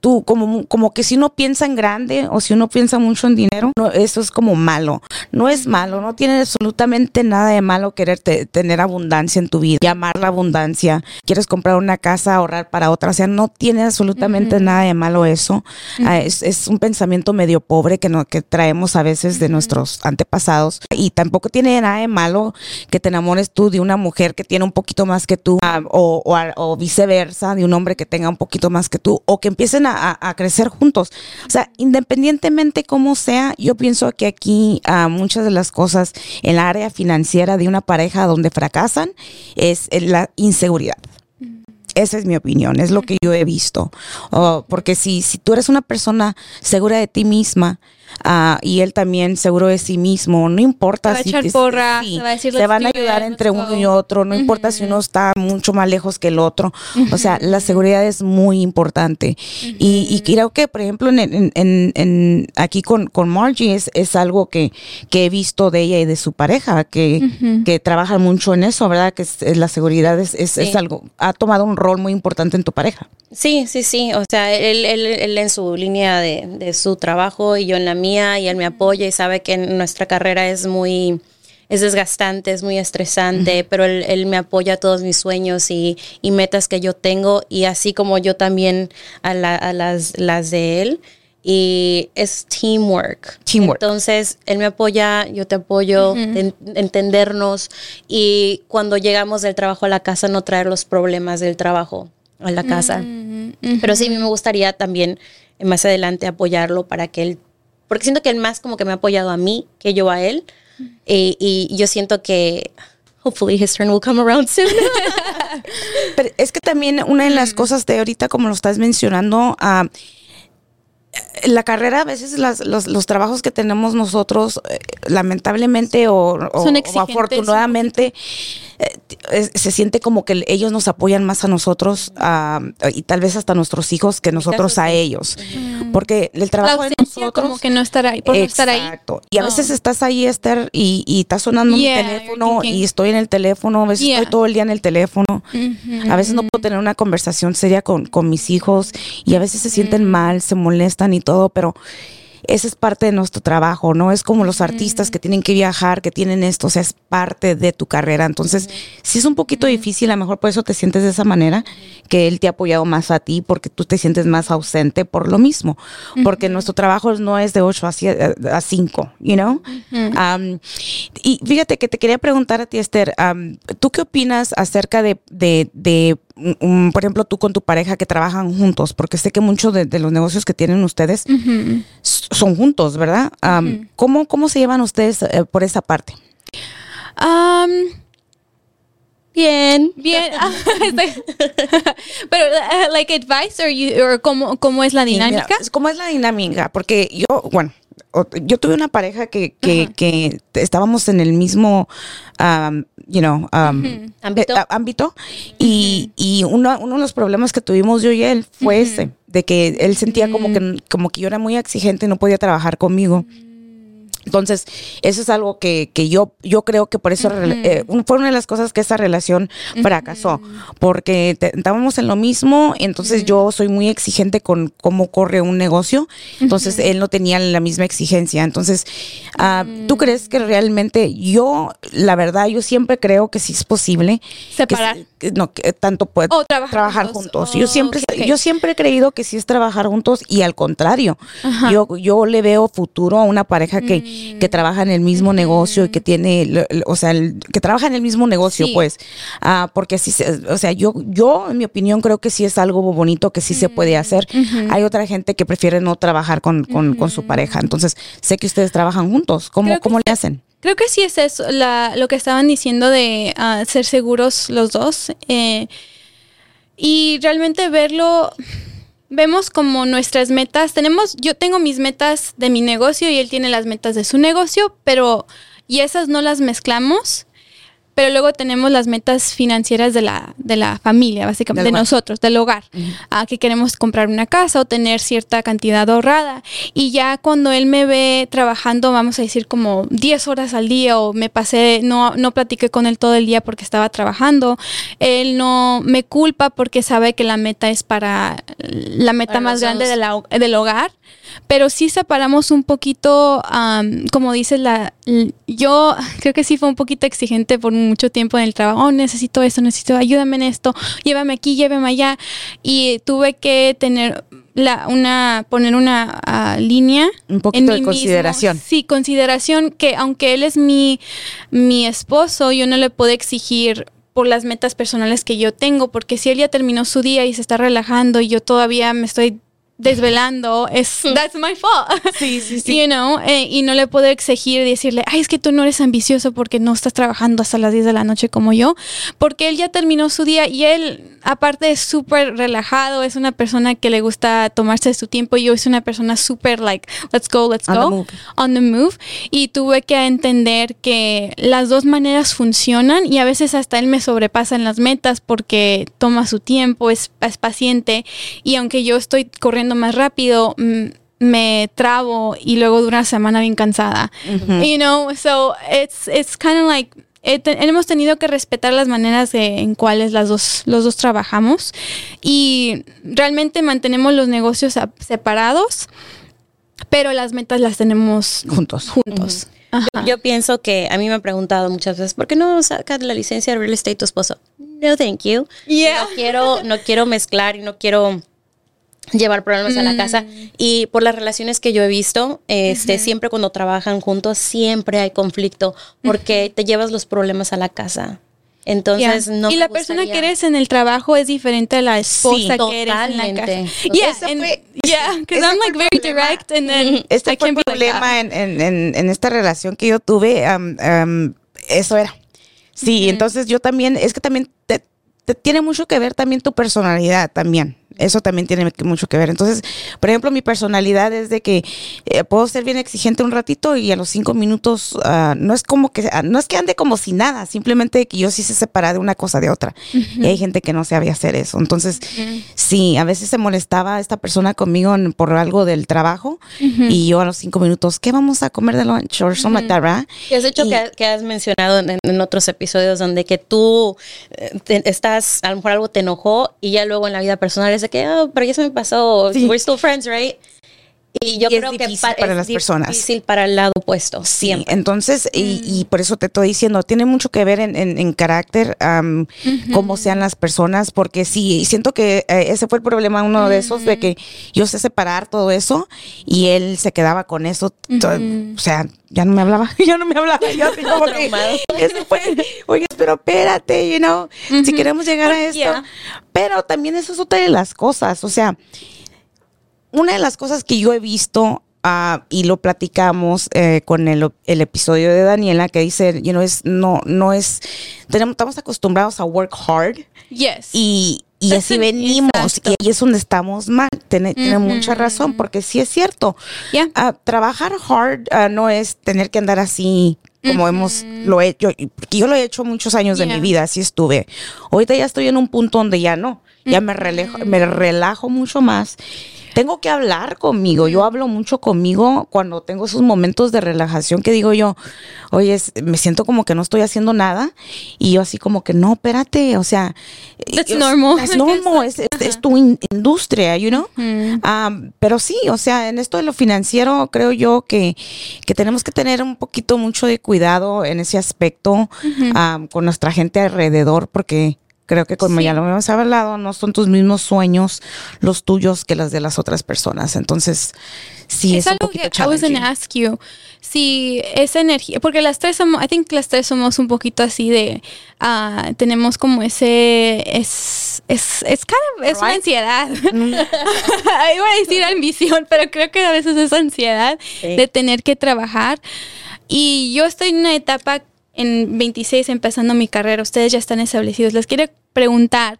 tú, como, como que si uno piensa en grande o si uno piensa mucho en dinero, no, eso es como malo. No es malo, no tiene absolutamente nada de malo querer tener abundancia en tu vida, llamar la abundancia. Quieres comprar una casa, ahorrar para otra, o sea, no tiene absolutamente nada de malo eso. Ah, es, es, un pensamiento medio pobre que, no, que traemos a veces de nuestros antepasados y tampoco tiene nada de malo que te enamores tú de una mujer que tiene un poquito más que tú ah, o, o, viceversa, de un hombre que tenga un poquito más que tú o que empiecen a, a crecer juntos. O sea, independientemente cómo sea, yo pienso que aquí uh, muchas de las cosas en la área financiera de una pareja donde fracasan es la inseguridad. Esa es mi opinión, es lo que yo he visto. Oh, porque si, si tú eres una persona segura de ti misma, Ah, y él también seguro de sí mismo, no importa
si se,
van a ayudar entre uno y otro, no importa si uno está mucho más lejos que el otro, o sea, la seguridad es muy importante. Y, creo que, por ejemplo, en, en, aquí con, con Margie es, es algo que, que, he visto de ella y de su pareja, que, que trabajan mucho en eso, ¿verdad? Que la seguridad es, es, algo, ha tomado un rol muy importante en tu pareja.
Sí, sí, sí, o sea, él, él, él en su línea de, de su trabajo y yo en la mía y él me apoya y sabe que nuestra carrera es muy es desgastante, es muy estresante, pero él, me apoya a todos mis sueños y, metas que yo tengo y así como yo también a, las, las de él. Y es teamwork.
teamwork.
Entonces, él me apoya, yo te apoyo, entendernos y cuando llegamos del trabajo a la casa no traer los problemas del trabajo a la casa. Pero sí, a mí me gustaría también más adelante apoyarlo para que él porque siento que él más como que me ha apoyado a mí que yo a él. Eh, y yo siento que hopefully his turn will come around soon.
Pero es que también una de las cosas de ahorita, como lo estás mencionando, uh, la carrera, a veces los, trabajos que tenemos nosotros, eh, lamentablemente o, afortunadamente, eh, se siente como que ellos nos apoyan más a nosotros y tal vez hasta a nuestros hijos que nosotros a ellos. Porque el trabajo de nosotros...
Como que no estar ahí, por estar ahí.
Y a veces estás ahí, Esther, y, y está sonando mi teléfono y estoy en el teléfono, a veces estoy todo el día en el teléfono. A veces no puedo tener una conversación seria con, con mis hijos y a veces se sienten mal, se molestan y todo, pero esa es parte de nuestro trabajo, ¿no? Es como los artistas que tienen que viajar, que tienen esto, o sea, es parte de tu carrera. Entonces, si es un poquito difícil, a lo mejor por eso te sientes de esa manera, que él te ha apoyado más a ti, porque tú te sientes más ausente por lo mismo, porque nuestro trabajo no es de 8 a, 5, you know? y fíjate que te quería preguntar a ti, Esther, ¿tú qué opinas acerca de, de, de por ejemplo, tú con tu pareja que trabajan juntos, porque sé que muchos de, los negocios que tienen ustedes son juntos, ¿verdad? ¿cómo, ¿cómo, se llevan ustedes eh, por esa parte?
bien, bien. Pero, uh, like advice, or, you, or cómo, cómo es la dinámica?
¿Cómo es la dinámica? Porque yo, bueno, yo tuve una pareja que, que, que estábamos en el mismo, um, you know, um,
ámbito,
eh, ámbito y, y uno, uno, de los problemas que tuvimos yo y él fue ese, de que él sentía como, que, mm. como que yo era muy exigente y no podía trabajar conmigo. Entonces, eso es algo que, que yo, yo creo que por eso eh, fue una de las cosas que esa relación fracasó, porque estábamos en lo mismo, entonces yo soy muy exigente con cómo corre un negocio, entonces él no tenía la misma exigencia. Entonces, ah, ¿tú mm. crees que realmente yo, la verdad, yo siempre creo que sí es posible
separar?
Que, no, que tanto puede trabajar, juntos. yo siempre, yo siempre he creído que sí es trabajar juntos y al contrario, yo, yo le veo futuro a una pareja que mm que trabaja en el mismo negocio y que tiene, o sea, que trabaja en el mismo negocio, pues, ah, porque así, o sea, yo, yo, en mi opinión, creo que sí es algo bonito que sí se puede hacer. Hay otra gente que prefiere no trabajar con, su pareja, entonces sé que ustedes trabajan juntos, ¿cómo, cómo le hacen?
Creo que sí es eso, lo que estaban diciendo de ah, ser seguros los dos. Eh, y realmente verlo vemos como nuestras metas, tenemos, yo tengo mis metas de mi negocio y él tiene las metas de su negocio, pero y esas no las mezclamos, pero luego tenemos las metas financieras de la, de la familia, básicamente,
Del
de
hogar.
nosotros, del hogar, ah, que queremos comprar una casa o tener cierta cantidad ahorrada. Y ya cuando él me ve trabajando, vamos a decir como 10 horas al día o me pasé, no, no platiqué con él todo el día porque estaba trabajando, él no me culpa porque sabe que la meta es para la meta
Para
más grande
dos.
de la- del hogar, pero sí separamos un poquito, am, como dices, la, yo creo que sí fue un poquito exigente por mucho tiempo en el trabajo, oh, necesito esto, necesito, ayúdame en esto, llévame aquí, llévame allá, y tuve que tener la, una, poner una ah, línea.
Un poquito de
mismo.
consideración.
Sí, consideración que aunque él es mi, mi esposo, yo no le puedo exigir por las metas personales que yo tengo, porque si él ya terminó su día y se está relajando y yo todavía me estoy desvelando, es that's my fault.
Sí, sí,
You know, eh, y no le puedo exigir decirle, ay, es que tú no eres ambicioso porque no estás trabajando hasta las 10 de la noche como yo, porque él ya terminó su día y él, aparte, es súper relajado, es una persona que le gusta tomarse su tiempo y yo es una persona súper, like, let's go, let's
On the
go,
move.
on the move. Y tuve que entender que las dos maneras funcionan y a veces hasta él me sobrepasa en las metas porque toma su tiempo, es, es paciente y aunque yo estoy corriendo más rápido, mm, me trabo y luego dura una semana bien cansada. You know, so it's, it's kind of like hemos tenido que respetar las maneras de- en cuales las dos, los dos trabajamos y realmente mantenemos los negocios a- separados, pero las metas las tenemos
Juntos.
juntos. Ajá.
Yo pienso que a mí me han preguntado muchas veces, ¿por qué no sacas la licencia de real estate tu esposo? No, thank you.
Yeah.
No quiero, no quiero mezclar y no quiero llevar problemas a la casa. Y por las relaciones que yo he visto, este, siempre cuando trabajan juntos, siempre hay conflicto porque te llevas los problemas a la casa. Entonces,
Yeah.
no
y la persona que eres en el trabajo es diferente a la esposa que eres en la casa.
totalmente.
Yeah, and-
fue-
yeah, because I'm like very
problema.
direct and then
Este
I
fue el problema en, en- en- en esta relación que yo tuve. am, eso era. Sí, entonces yo también, es que también te, te tiene mucho que ver también tu personalidad también. Eso también tiene mucho que ver. Entonces, por ejemplo, mi personalidad es de que eh, puedo ser bien exigente un ratito y a los cinco minutos ah, no es como que ah, no es que ande como si nada, simplemente que yo sí sé separar de una cosa de otra. Y hay gente que no sabe hacer eso. Entonces, sí, a veces se molestaba esta persona conmigo en- por algo del trabajo y yo a los cinco minutos, ¿qué vamos a comer de lunch? O something like that, ¿verdad?
Y has hecho
Y-
que, que has mencionado en, en otros episodios donde que tú eh, te- estás, a lo mejor algo te enojó y ya luego en la vida personal es que, oh, pero ya se me pasó,
Sí.
we're still friends, right? Y yo
Y es
creo que
difícil para las personas.
difícil para el lado opuesto,
Sí,
siempre.
entonces, y, y por eso te estoy diciendo, tiene mucho que ver en, en- en carácter, am, cómo sean las personas, porque sí, siento que eh, ese fue el problema, uno de esos, de que yo sé separar todo eso y él se quedaba con eso, to- o sea, ya no me hablaba, ya no me hablaba, yo así como que, eso fue, oye, pero espérate, you know, si queremos llegar a esto,
Yeah.
pero también eso es otra de las cosas, o sea, una de las cosas que yo he visto ah, y lo platicamos eh, con el, el episodio de Daniela que dice, you know, es, no, no es, tenemos, estamos acostumbrados a work hard
Yes.
y, y
That's
así venimos
exacto.
y ahí es donde estamos mal. Tiene, tiene mucha razón porque sí es cierto.
Yeah.
Ah, trabajar hard ah, no es tener que andar así como hemos lo he hecho, porque yo lo he hecho muchos años de mi vida, así estuve. Ahorita ya estoy en un punto donde ya no, ya me relajo, me relajo mucho más. Tengo que hablar conmigo, yo hablo mucho conmigo cuando tengo esos momentos de relajación que digo yo, oye, es- me siento como que no estoy haciendo nada y yo así como que no, espérate, o sea,
That's
yo-
normal.
That's normal, es, es- es tu in- industria, you know. Um, pero sí, o sea, en esto de lo financiero creo yo que, que tenemos que tener un poquito mucho de cuidado en ese aspecto um, con nuestra gente alrededor porque creo que como
Sí.
ya lo hemos hablado, no son tus mismos sueños los tuyos que las de las otras personas. Entonces, sí, es,
es algo que I was gonna ask you si esa energía porque las tres somos I think las tres somos un poquito así de ah, tenemos como ese es es es kind of- es una ansiedad iba a decir ambición pero creo que a veces es ansiedad
Sí.
de tener que trabajar y yo estoy en una etapa en 26 empezando mi carrera ustedes ya están establecidos les quiero preguntar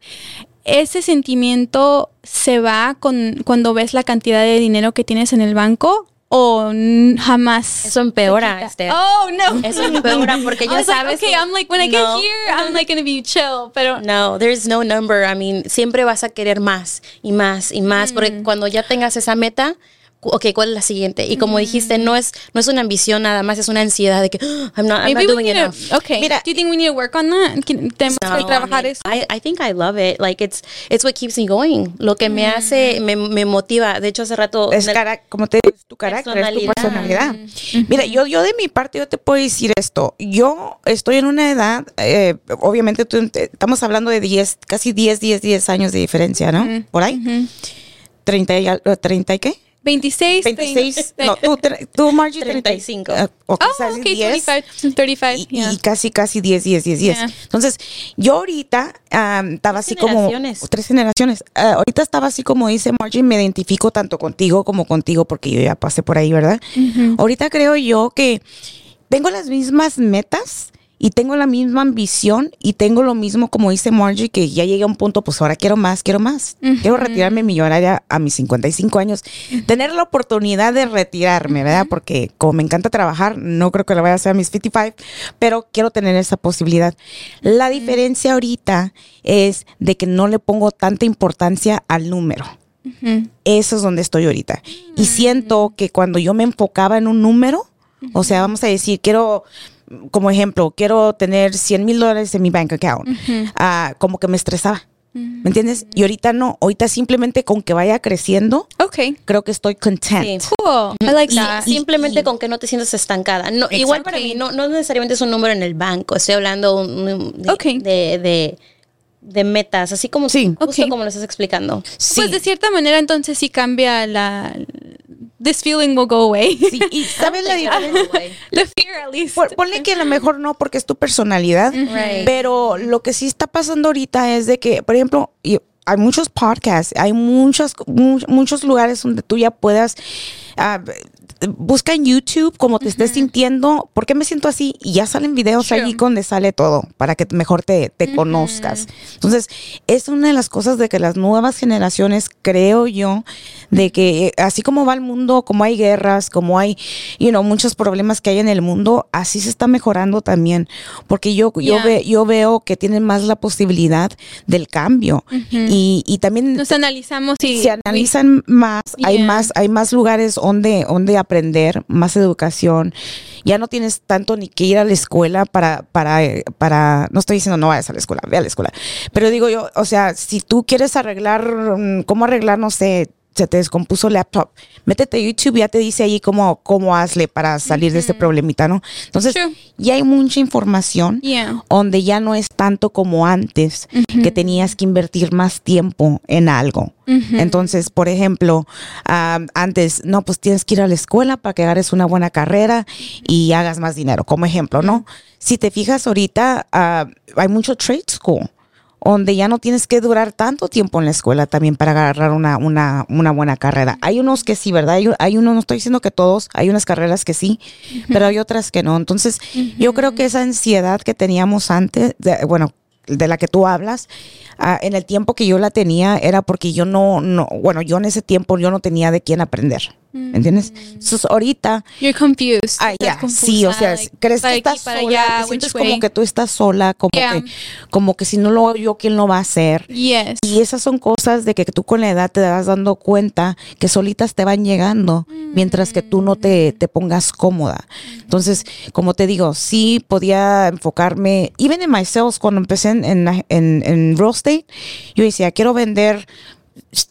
ese sentimiento se va con cuando ves la cantidad de dinero que tienes en el banco o jamás.
Eso empeora? Esther.
Oh, no.
Eso empeora porque
I
ya
like,
sabes.
okay,
que-
I'm like, when I get
No.
here, I'm like gonna be chill, pero
No, there's no number. I mean, siempre vas a querer más y más y más,
Mm.
porque cuando ya tengas esa meta, ok, ¿cuál es la siguiente? Y como dijiste, no es, no es una ambición nada más, es una ansiedad de que "Ah, I'm not, I'm
maybe
not
we
doing enough.
to, okay.
Mira-
Do you think we need to work on that? Tenemos
No,
que trabajar
I, mean,
eso.
I, I think I love it. Like it's it's what keeps me going. Lo que me hace, me, me motiva. De hecho, hace rato
es cara, como te tu carácter, es tu
Personalidad.
personalidad. Mira, yo, yo de mi parte, yo te puedo decir esto. Yo estoy en una edad, eh, obviamente tú, eh, estamos hablando de 10, casi 10, 10, 10 años de diferencia, ¿no? Por ahí. 30 y, al- 30 y qué?
26,
26. No, tú, tú Margie,
35.
Ah, o
Oh,
quizás
okay,
10.
35, 35,
y,
yeah.
y casi, casi 10, 10, 10, 10.
Yeah.
Entonces, yo ahorita am, estaba así como...
generaciones.
Tres generaciones. Ah, ahorita estaba así como dice Margie, me identifico tanto contigo como contigo porque yo ya pasé por ahí, ¿verdad? Ahorita creo yo que tengo las mismas metas y tengo la misma ambición y tengo lo mismo como dice Margie, que ya llegué a un punto, pues ahora quiero más, quiero más. Quiero retirarme millonaria a mis 55 años. Tener la oportunidad de retirarme, ¿verdad? Porque como me encanta trabajar, no creo que lo vaya a hacer a mis 55, pero quiero tener esa posibilidad. La diferencia ahorita es de que no le pongo tanta importancia al número. Eso es donde estoy ahorita. Y siento que cuando yo me enfocaba en un número, o sea, vamos a decir, quiero, como ejemplo, quiero tener 100 mil dólares en mi bank account, ah, como que me estresaba. ¿Me entiendes? Y ahorita no, ahorita simplemente con que vaya creciendo,
Okay.
creo que estoy content.
Sí.
Cool. I like
Y
that.
simplemente con que no te sientas estancada. No, igual para mí, no, no necesariamente es un número en el banco. Estoy hablando un- de,
Ok.
de, de, de metas, así como,
Sí.
justo como lo estás explicando.
Sí.
Pues de cierta manera entonces sí cambia la this feeling will go away.
Sí, y sabes la diferencia.
The fear at least.
Por- ponle que a lo mejor no porque es tu personalidad,
Right.
pero lo que sí está pasando ahorita es de que, por ejemplo, hay muchos podcasts, hay muchos, mu- muchos lugares donde tú ya puedas ah, busca en YouTube cómo te estés sintiendo, ¿por qué me siento así? Y ya salen videos
Sure.
allí donde sale todo para que mejor te, te conozcas. Entonces, es una de las cosas de que las nuevas generaciones, creo yo, de que eh, así como va el mundo, como hay guerras, como hay, you know, muchos problemas que hay en el mundo, así se está mejorando también. Porque yo, yo,
Yeah.
ve- yo veo que tienen más la posibilidad del cambio. y, y también
Nos analizamos y
se analizan más, hay más, hay más lugares donde, donde aprender, más educación. Ya no tienes tanto ni que ir a la escuela para, para, para, no estoy diciendo no vayas a la escuela, ve a la escuela. Pero digo yo, o sea, si tú quieres arreglar, mm, cómo arreglar, no sé, se te descompuso el laptop, métete a YouTube y ya te dice ahí cómo, cómo hazle para salir de este problemita, ¿no? Entonces,
True.
ya hay mucha información
Yeah.
donde ya no es tanto como antes, que tenías que invertir más tiempo en algo. Entonces, por ejemplo, ah, antes, no, pues tienes que ir a la escuela para que agarres una buena carrera y hagas más dinero, como ejemplo, ¿no? Si te fijas ahorita, ah, hay mucho trade school donde ya no tienes que durar tanto tiempo en la escuela también para agarrar una, una, una buena carrera. Hay unos que sí, ¿verdad? Hay, hay unos, no estoy diciendo que todos, hay unas carreras que sí, pero hay otras que no. Entonces, yo creo que esa ansiedad que teníamos antes, de- bueno, de la que tú hablas, ah, en el tiempo que yo la tenía era porque yo no, no, bueno, yo en ese tiempo yo no tenía de quién aprender, ¿me entiendes? Entonces, ahorita
You're confused.
Ah, ya,
confusa,
sí, o sea,
like,
crees que estás
para
sola,
allá,
te sientes como que tú estás sola, como
Yeah.
que, como que si no lo hago yo, ¿quién lo va a hacer?
Yes.
Y esas son cosas de que tú con la edad te vas dando cuenta que solitas te van llegando, mientras que tú no te, te pongas cómoda. Entonces, como te digo, sí podía enfocarme, even en my sales, cuando empecé en, en, en, en real estate, yo decía, quiero vender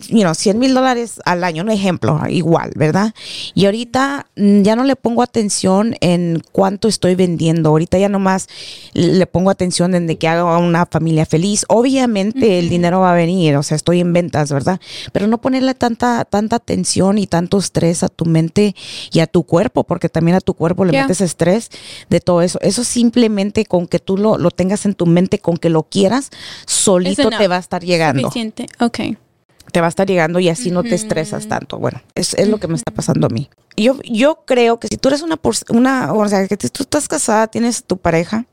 you know, 100 mil dólares al año, un ejemplo, igual, ¿verdad? Y ahorita mm, ya no le pongo atención en cuánto estoy vendiendo, ahorita ya nomás le pongo atención en de que haga una familia feliz. Obviamente el dinero va a venir, o sea, estoy en ventas, ¿verdad? Pero no ponerle tanta, tanta atención y tanto estrés a tu mente y a tu cuerpo, porque también a tu cuerpo le
Yeah.
metes estrés de todo eso. Eso simplemente con que tú lo, lo tengas en tu mente, con que lo quieras, solito te va a estar llegando
Suficiente. Okay.
Te va a estar llegando y así no te estresas tanto. Bueno, es, es lo que me está pasando a mí. Yo, yo creo que si tú eres una, una o sea, que tú estás casada, tienes tu pareja,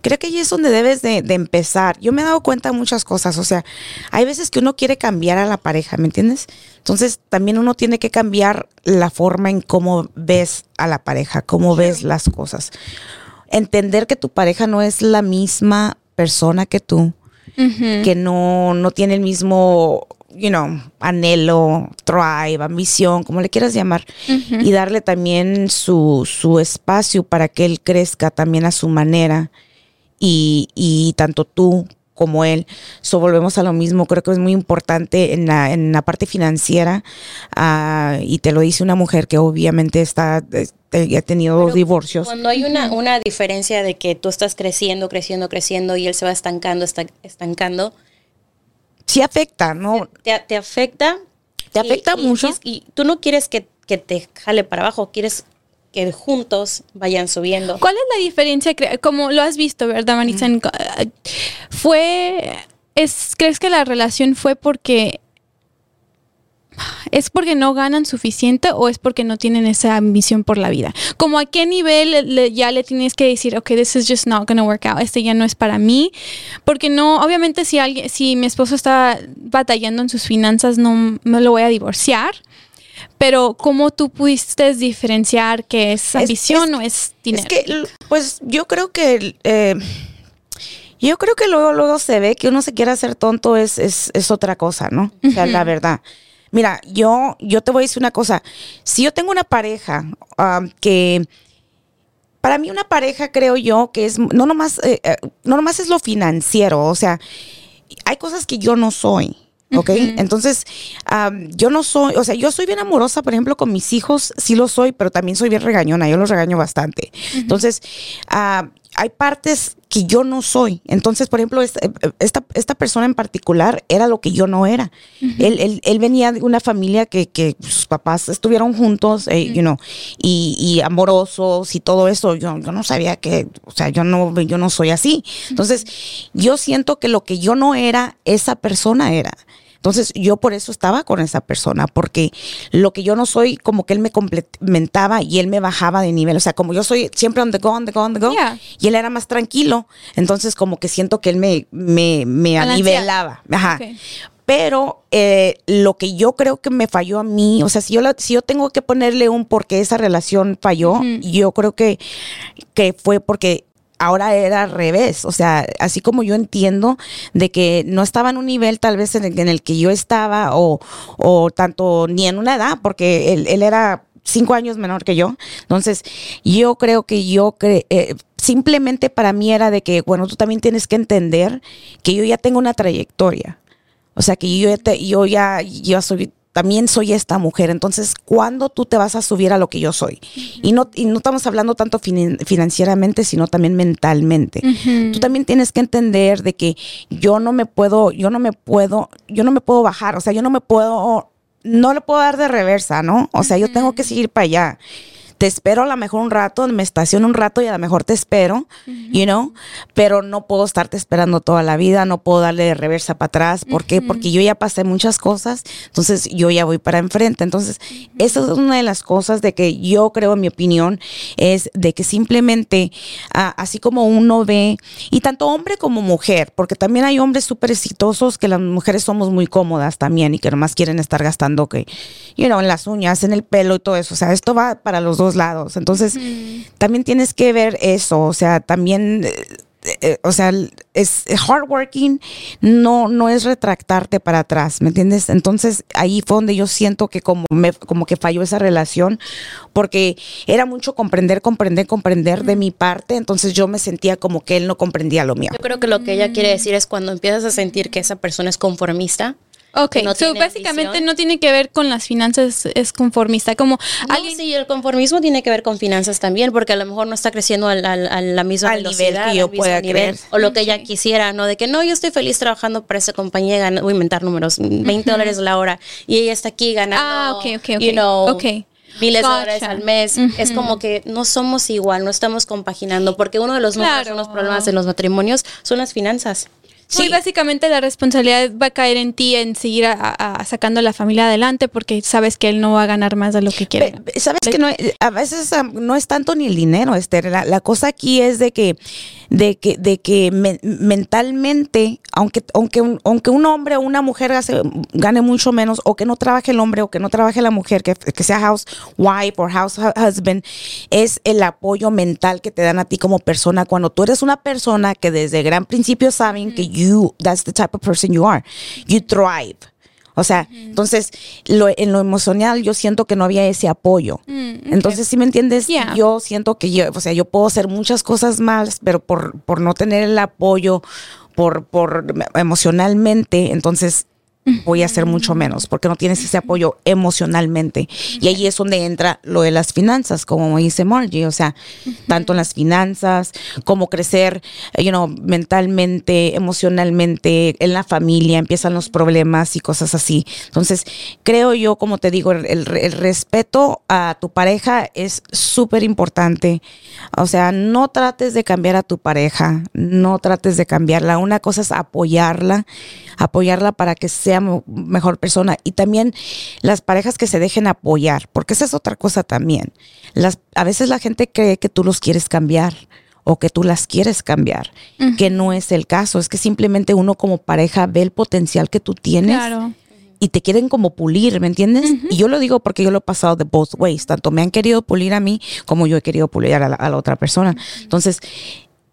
creo que ahí es donde debes de, de empezar. Yo me he dado cuenta de muchas cosas, o sea, hay veces que uno quiere cambiar a la pareja, ¿me entiendes? Entonces también uno tiene que cambiar la forma en cómo ves a la pareja, cómo ves las cosas. Entender que tu pareja no es la misma persona que tú, que no, no tiene el mismo you know, anhelo, drive, ambición, como le quieras llamar, y darle también su, su espacio para que él crezca también a su manera y, y tanto tú como él. So, volvemos a lo mismo, creo que es muy importante en la, en la parte financiera ah, y te lo dice una mujer que obviamente está, este, ha tenido dos divorcios.
Cuando hay una, una diferencia de que tú estás creciendo, creciendo, creciendo y él se va estancando, está estancando,
Sí afecta, ¿no?
te, te afecta.
Te afecta
y-
mucho.
Y, y tú no quieres que, que te jale para abajo, quieres que juntos vayan subiendo.
¿Cuál es la diferencia? Como lo has visto, ¿verdad, co- eh, Fue. Es, ¿Crees que la relación fue porque. ¿Es porque no ganan suficiente o es porque no tienen esa ambición por la vida? Como a qué nivel le- le- ya le tienes que decir, ok, this is just not gonna work out, este ya no es para mí. Porque no, obviamente si alguien, si mi esposo está batallando en sus finanzas, no me lo voy a divorciar. Pero ¿cómo tú pudiste diferenciar que es ambición
es-
o es dinero?
Es que, pues yo creo que, eh, yo creo que luego, luego se ve que uno se quiere hacer tonto es, es, es otra cosa, ¿no? O sea, la verdad. Mira, yo, yo te voy a decir una cosa. Si yo tengo una pareja ah, que, para mí una pareja creo yo que es, no nomás, eh, eh, no nomás es lo financiero, o sea, hay cosas que yo no soy. ¿Ok? Entonces, am, yo no soy, o sea, yo soy bien amorosa, por ejemplo, con mis hijos, sí lo soy, pero también soy bien regañona, yo los regaño bastante. Entonces, ah, hay partes que yo no soy. Entonces, por ejemplo, esta, esta, esta persona en particular era lo que yo no era. él, él, él venía de una familia que, que sus papás estuvieron juntos, eh, you know, y, y amorosos y todo eso. Yo, yo no sabía que, o sea, yo no, yo no soy así. Entonces, yo siento que lo que yo no era, esa persona era. Entonces yo por eso estaba con esa persona, porque lo que yo no soy, como que él me complementaba y él me bajaba de nivel. O sea, como yo soy siempre on the go, on the go, on the go,
Yeah.
y él era más tranquilo, entonces como que siento que él me, me, me
Balancea.
nivelaba. Ajá. Pero eh, lo que yo creo que me falló a mí, o sea, si yo, la- si yo tengo que ponerle un por qué esa relación falló, yo creo que, que fue porque ahora era al revés. O sea, así como yo entiendo de que no estaba en un nivel tal vez en el, en el que yo estaba o, o tanto ni en una edad, porque él, él era cinco años menor que yo. Entonces, yo creo que yo eh, simplemente para mí era de que, bueno, tú también tienes que entender que yo ya tengo una trayectoria. O sea, que yo ya, te- yo ya, yo soy, también soy esta mujer. Entonces, ¿cuándo tú te vas a subir a lo que yo soy? Y no, y no estamos hablando tanto finan- financieramente, sino también mentalmente. Tú también tienes que entender de que yo no me puedo, yo no me puedo, yo no me puedo bajar. O sea, yo no me puedo, no le puedo dar de reversa, ¿no? O sea, yo tengo que seguir para allá te espero a lo mejor un rato, me estaciono un rato y a lo mejor te espero, you know, pero no puedo estarte esperando toda la vida, no puedo darle de reversa para atrás. ¿Por qué? Porque yo ya pasé muchas cosas, entonces yo ya voy para enfrente. Entonces, esa es una de las cosas de que yo creo, en mi opinión, es de que simplemente, ah, así como uno ve, y tanto hombre como mujer, porque también hay hombres súper exitosos que las mujeres somos muy cómodas también y que nomás quieren estar gastando que, you know, en las uñas, en el pelo y todo eso. O sea, esto va para los dos lados. Entonces, también tienes que ver eso. O sea, también, eh, eh, o sea, es hardworking, no, no es retractarte para atrás, ¿me entiendes? Entonces, ahí fue donde yo siento que como, me, como que falló esa relación, porque era mucho comprender, comprender, comprender de mi parte. Entonces, yo me sentía como que él no comprendía lo mío.
Yo creo que lo que ella quiere decir es cuando empiezas a sentir que esa persona es conformista.
Ok,
no
so básicamente
ambición.
no tiene que ver con las finanzas, es conformista. Como
Alguien
alguien.
sí, el conformismo tiene que ver con finanzas también, porque a lo mejor no está creciendo al- al- a la misma
Al nivel que yo pueda
nivel,
creer.
o lo que ella quisiera, ¿no? De que no, yo estoy feliz trabajando para esa compañía, gana- voy a inventar números, 20 dólares la hora, y ella está aquí ganando,
Ah, ok, ok, ok.
you know,
Ok.
miles
Gotcha.
de dólares al mes. Es como que no somos igual, no estamos compaginando, porque uno de los
Claro.
unos problemas en los matrimonios son las finanzas.
Sí, básicamente la responsabilidad va a caer en ti en seguir a- a- a sacando a la familia adelante porque sabes que él no va a ganar más de lo que quiere.
Sabes que no, a veces am, no es tanto ni el dinero, Esther. La, la cosa aquí es de que de que, de que mentalmente, aunque, aunque, un, aunque un hombre o una mujer gane mucho menos, o que no trabaje el hombre o que no trabaje la mujer, que, que sea housewife o house husband, es el apoyo mental que te dan a ti como persona. Cuando tú eres una persona que desde gran principio saben que you, that's the type of person you are, you thrive. O sea, entonces lo, en lo emocional yo siento que no había ese apoyo. Mm, entonces, si me entiendes, yo siento que yo, o sea, yo puedo hacer muchas cosas mal, pero por, por no tener el apoyo, por, por emocionalmente, entonces voy a hacer mucho menos porque no tienes ese apoyo emocionalmente. Y ahí es donde entra lo de las finanzas, como dice Margie, o sea, tanto en las finanzas, como crecer, you know, mentalmente, emocionalmente, en la familia, empiezan los problemas y cosas así. Entonces, creo yo, como te digo, el, el respeto a tu pareja es súper importante. O sea, no trates de cambiar a tu pareja, no trates de cambiarla. Una cosa es apoyarla, apoyarla para que sea mejor persona. Y también las parejas que se dejen apoyar, porque esa es otra cosa también. Las, a veces la gente cree que tú los quieres cambiar o que tú las quieres cambiar, que no es el caso, es que simplemente uno como pareja ve el potencial que tú tienes. Y te quieren como pulir, ¿me entiendes? Y yo lo digo porque yo lo he pasado de both ways. Tanto me han querido pulir a mí como yo he querido pulir a la, a la otra persona. Entonces,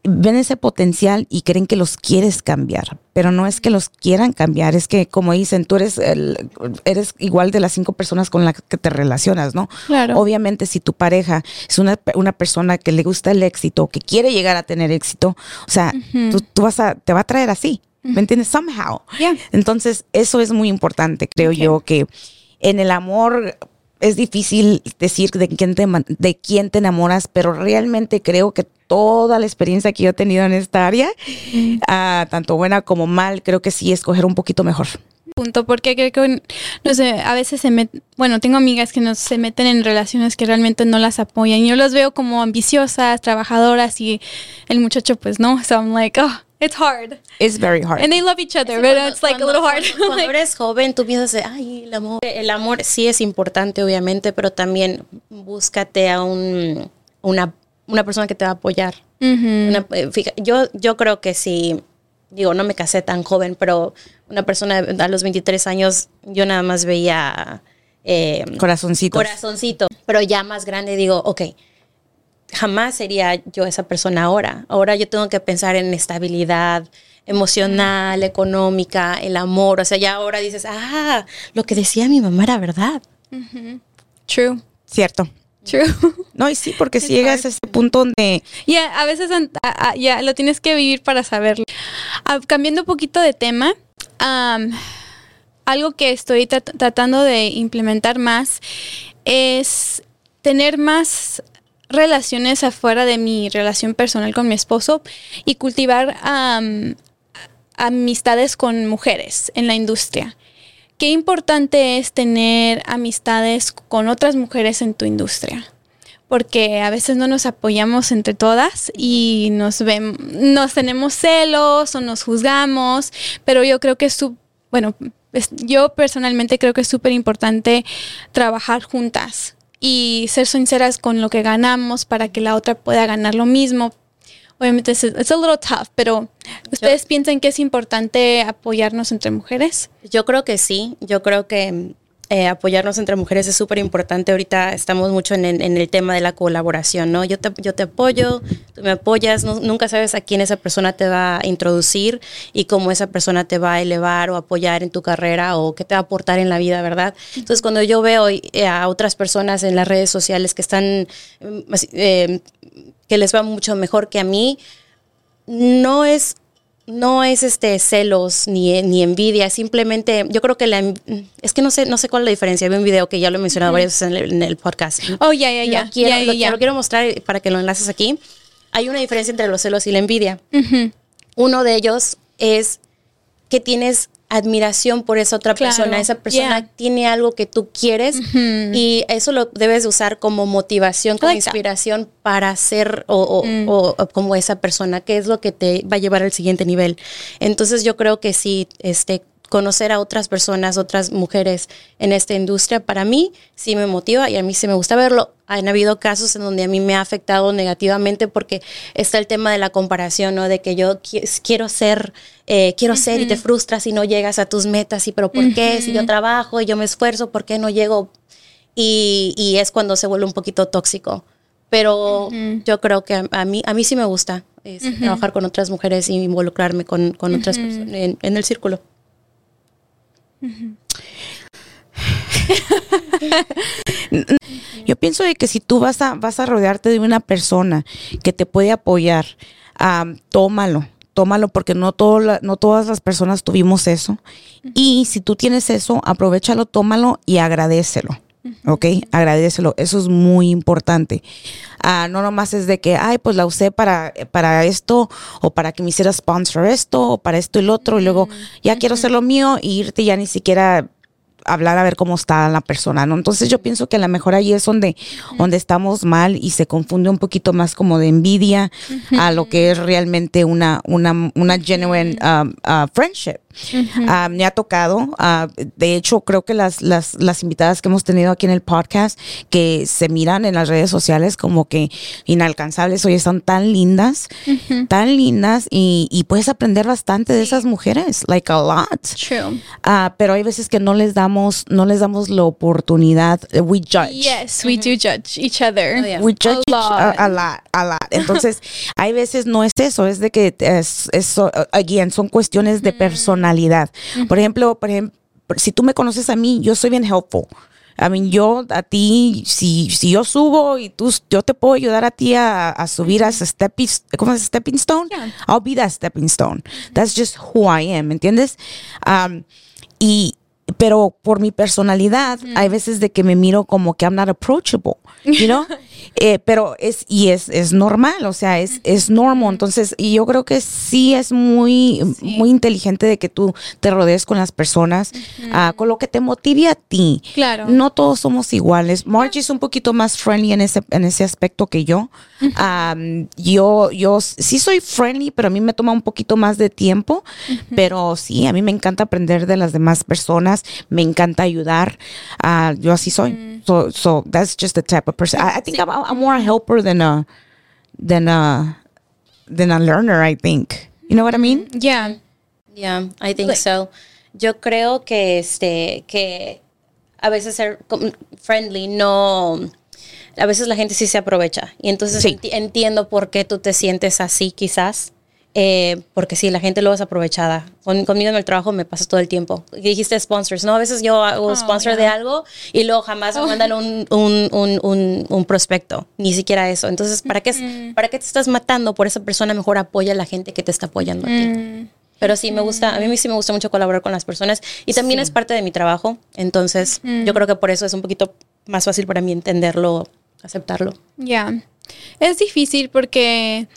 ven ese potencial y creen que los quieres cambiar, pero no es que los quieran cambiar, es que como dicen, tú eres el, eres igual de las cinco personas con las que te relacionas, ¿no?
Claro.
Obviamente si tu pareja es una, una persona que le gusta el éxito, que quiere llegar a tener éxito, o sea, tú, vas a, te va a traer así, ¿me entiendes? Somehow. Entonces, eso es muy importante, creo yo, que en el amor es difícil decir de quién, te, de quién te enamoras, pero realmente creo que toda la experiencia que yo he tenido en esta área, ah, tanto buena como mal, creo que sí escoger un poquito mejor.
Punto, porque creo que, no sé, a veces se meten, bueno, tengo amigas que no se meten en relaciones que realmente no las apoyan. Yo las veo como ambiciosas, trabajadoras y el muchacho pues no, so I'm like, oh, It's hard.
It's very hard.
And they love each other, but it's like a little hard.
Cuando, eres joven, tú piensas, ay, el amor. El amor sí es importante, obviamente, pero también búscate a un, una, una persona que te va a apoyar. Eh, yo, yo creo que si, digo, no me casé tan joven, pero una persona a los 23 años, yo nada más veía...
Eh, corazoncito.
Corazoncito. Pero ya más grande digo, ok, jamás sería yo esa persona ahora. Ahora yo tengo que pensar en estabilidad emocional, económica, el amor. O sea, ya ahora dices, ah, lo que decía mi mamá era verdad.
True.
Cierto.
True.
No, y sí, porque si llegas a ese punto donde...
Ya, a veces ya lo tienes que vivir para saberlo. Ah, cambiando un poquito de tema, algo que estoy tratando de implementar más es tener más relaciones afuera de mi relación personal con mi esposo y cultivar amistades con mujeres en la industria. Qué importante es tener amistades con otras mujeres en tu industria. Porque a veces no nos apoyamos entre todas y nos vemos, nos tenemos celos o nos juzgamos, pero yo creo que es su, bueno, yo personalmente creo que es súper importante trabajar juntas y ser sinceras con lo que ganamos para que la otra pueda ganar lo mismo. Obviamente es a little tough, pero ¿ustedes piensan que es importante apoyarnos entre mujeres?
Yo creo que sí, yo creo que eh, apoyarnos entre mujeres es súper importante. Ahorita estamos mucho en, el tema de la colaboración, ¿no? Yo te, yo te apoyo, tú me apoyas, nunca sabes a quién esa persona te va a introducir y cómo esa persona te va a elevar o apoyar en tu carrera o qué te va a aportar en la vida, ¿verdad? Entonces, cuando yo veo eh, a otras personas en las redes sociales que están, mm, eh, que les va mucho mejor que a mí, no es no es este celos ni, ni envidia, simplemente yo creo que la es que no sé no sé cuál es la diferencia. Vi un video que ya lo he mencionado varias veces en el, podcast.
Oh, ya, ya, ya.
Lo quiero mostrar para que lo enlaces aquí. Hay una diferencia entre los celos y la envidia. Uno de ellos es que tienes admiración por esa otra persona. Esa persona tiene algo que tú quieres y eso lo debes usar como motivación, como inspiración para ser mm. o, como esa persona, que es lo que te va a llevar al siguiente nivel. Entonces yo creo que sí, este, conocer a otras personas, otras mujeres en esta industria, para mí sí me motiva y a mí sí me gusta verlo. Han habido casos en donde a mí me ha afectado negativamente porque está el tema de la comparación, ¿no? De que yo quiero ser, eh, quiero ser y te frustras si no llegas a tus metas y pero ¿por qué? Si yo trabajo y yo me esfuerzo, ¿por qué no llego? Y, y es cuando se vuelve un poquito tóxico. Pero yo creo que a, mí, a mí sí me gusta trabajar con otras mujeres y involucrarme con, con otras personas en, en el círculo.
Yo pienso de que si tú vas a, vas a rodearte de una persona que te puede apoyar, tómalo, tómalo porque no, todo no todas las personas tuvimos eso. Y si tú tienes eso, aprovechalo, tómalo y agradecelo. ¿Ok? Agradecelo, eso es muy importante. Ah, no nomás es de que, ay, pues la usé para, para esto, o para que me hiciera sponsor esto, o para esto y lo otro, y luego ya quiero hacer lo mío, y irte ya ni siquiera hablar a ver cómo está la persona, ¿no? Entonces yo pienso que a lo mejor ahí es donde, donde estamos mal y se confunde un poquito más como de envidia a lo que es realmente una, una, una genuine um, uh, friendship. Ah, me ha tocado, ah, de hecho creo que las, las, las invitadas que hemos tenido aquí en el podcast que se miran en las redes sociales como que inalcanzables, oye, son tan lindas, tan lindas y, y, puedes aprender bastante de esas mujeres, like a lot.
True.
pero hay veces que no les damos no les damos la oportunidad. Eh, we judge.
Yes, we do judge each other.
Oh, we judge a lot. a, lot, a lot. Entonces, hay veces no es eso, es de que es, eso, again, son cuestiones de personalidad. Por ejemplo, por ejemplo, si tú me conoces a mí, yo soy bien helpful. I mean, yo a ti, si, si yo subo y tú, yo te puedo ayudar a ti a, a subir a ese stepping, ¿cómo es stepping stone? I'll be that stepping stone. That's just who I am, ¿me entiendes? Um, y, pero por mi personalidad, hay veces de que me miro como que I'm not approachable, you know? Eh, pero es, y es, es normal, o sea, es, es normal. Entonces, y yo creo que sí es muy, muy inteligente de que tú te rodees con las personas, ah, con lo que te motive a ti.
Claro.
No todos somos iguales. Margie es un poquito más friendly en ese, en ese aspecto que yo. yo, yo sí soy friendly, pero a mí me toma un poquito más de tiempo. Pero sí, a mí me encanta aprender de las demás personas, me encanta ayudar. Uh, yo así soy. So, so that's just the type of person. I, I think I'm, I'm more a helper than a than a than a learner. I think. You know what I mean?
Yeah.
Yeah, I think so. Yo creo que este que a veces ser friendly no a veces la gente sí se aprovecha y entonces sí. entiendo por qué tú te sientes así quizás eh, porque sí, la gente lo es aprovechada. conmigo en el trabajo me pasa todo el tiempo. Dijiste sponsors, ¿no? A veces yo hago oh, sponsor de algo y luego jamás me oh. mandan un, un, un, un, prospecto, ni siquiera eso. Entonces, ¿para qué, mm. ¿para qué te estás matando por esa persona? Mejor apoya a la gente que te está apoyando a ti. Mm. Pero sí me gusta, a mí sí me gusta mucho colaborar con las personas y también es parte de mi trabajo. Entonces, mm. yo creo que por eso es un poquito más fácil para mí entenderlo, aceptarlo.
Ya. Es difícil porque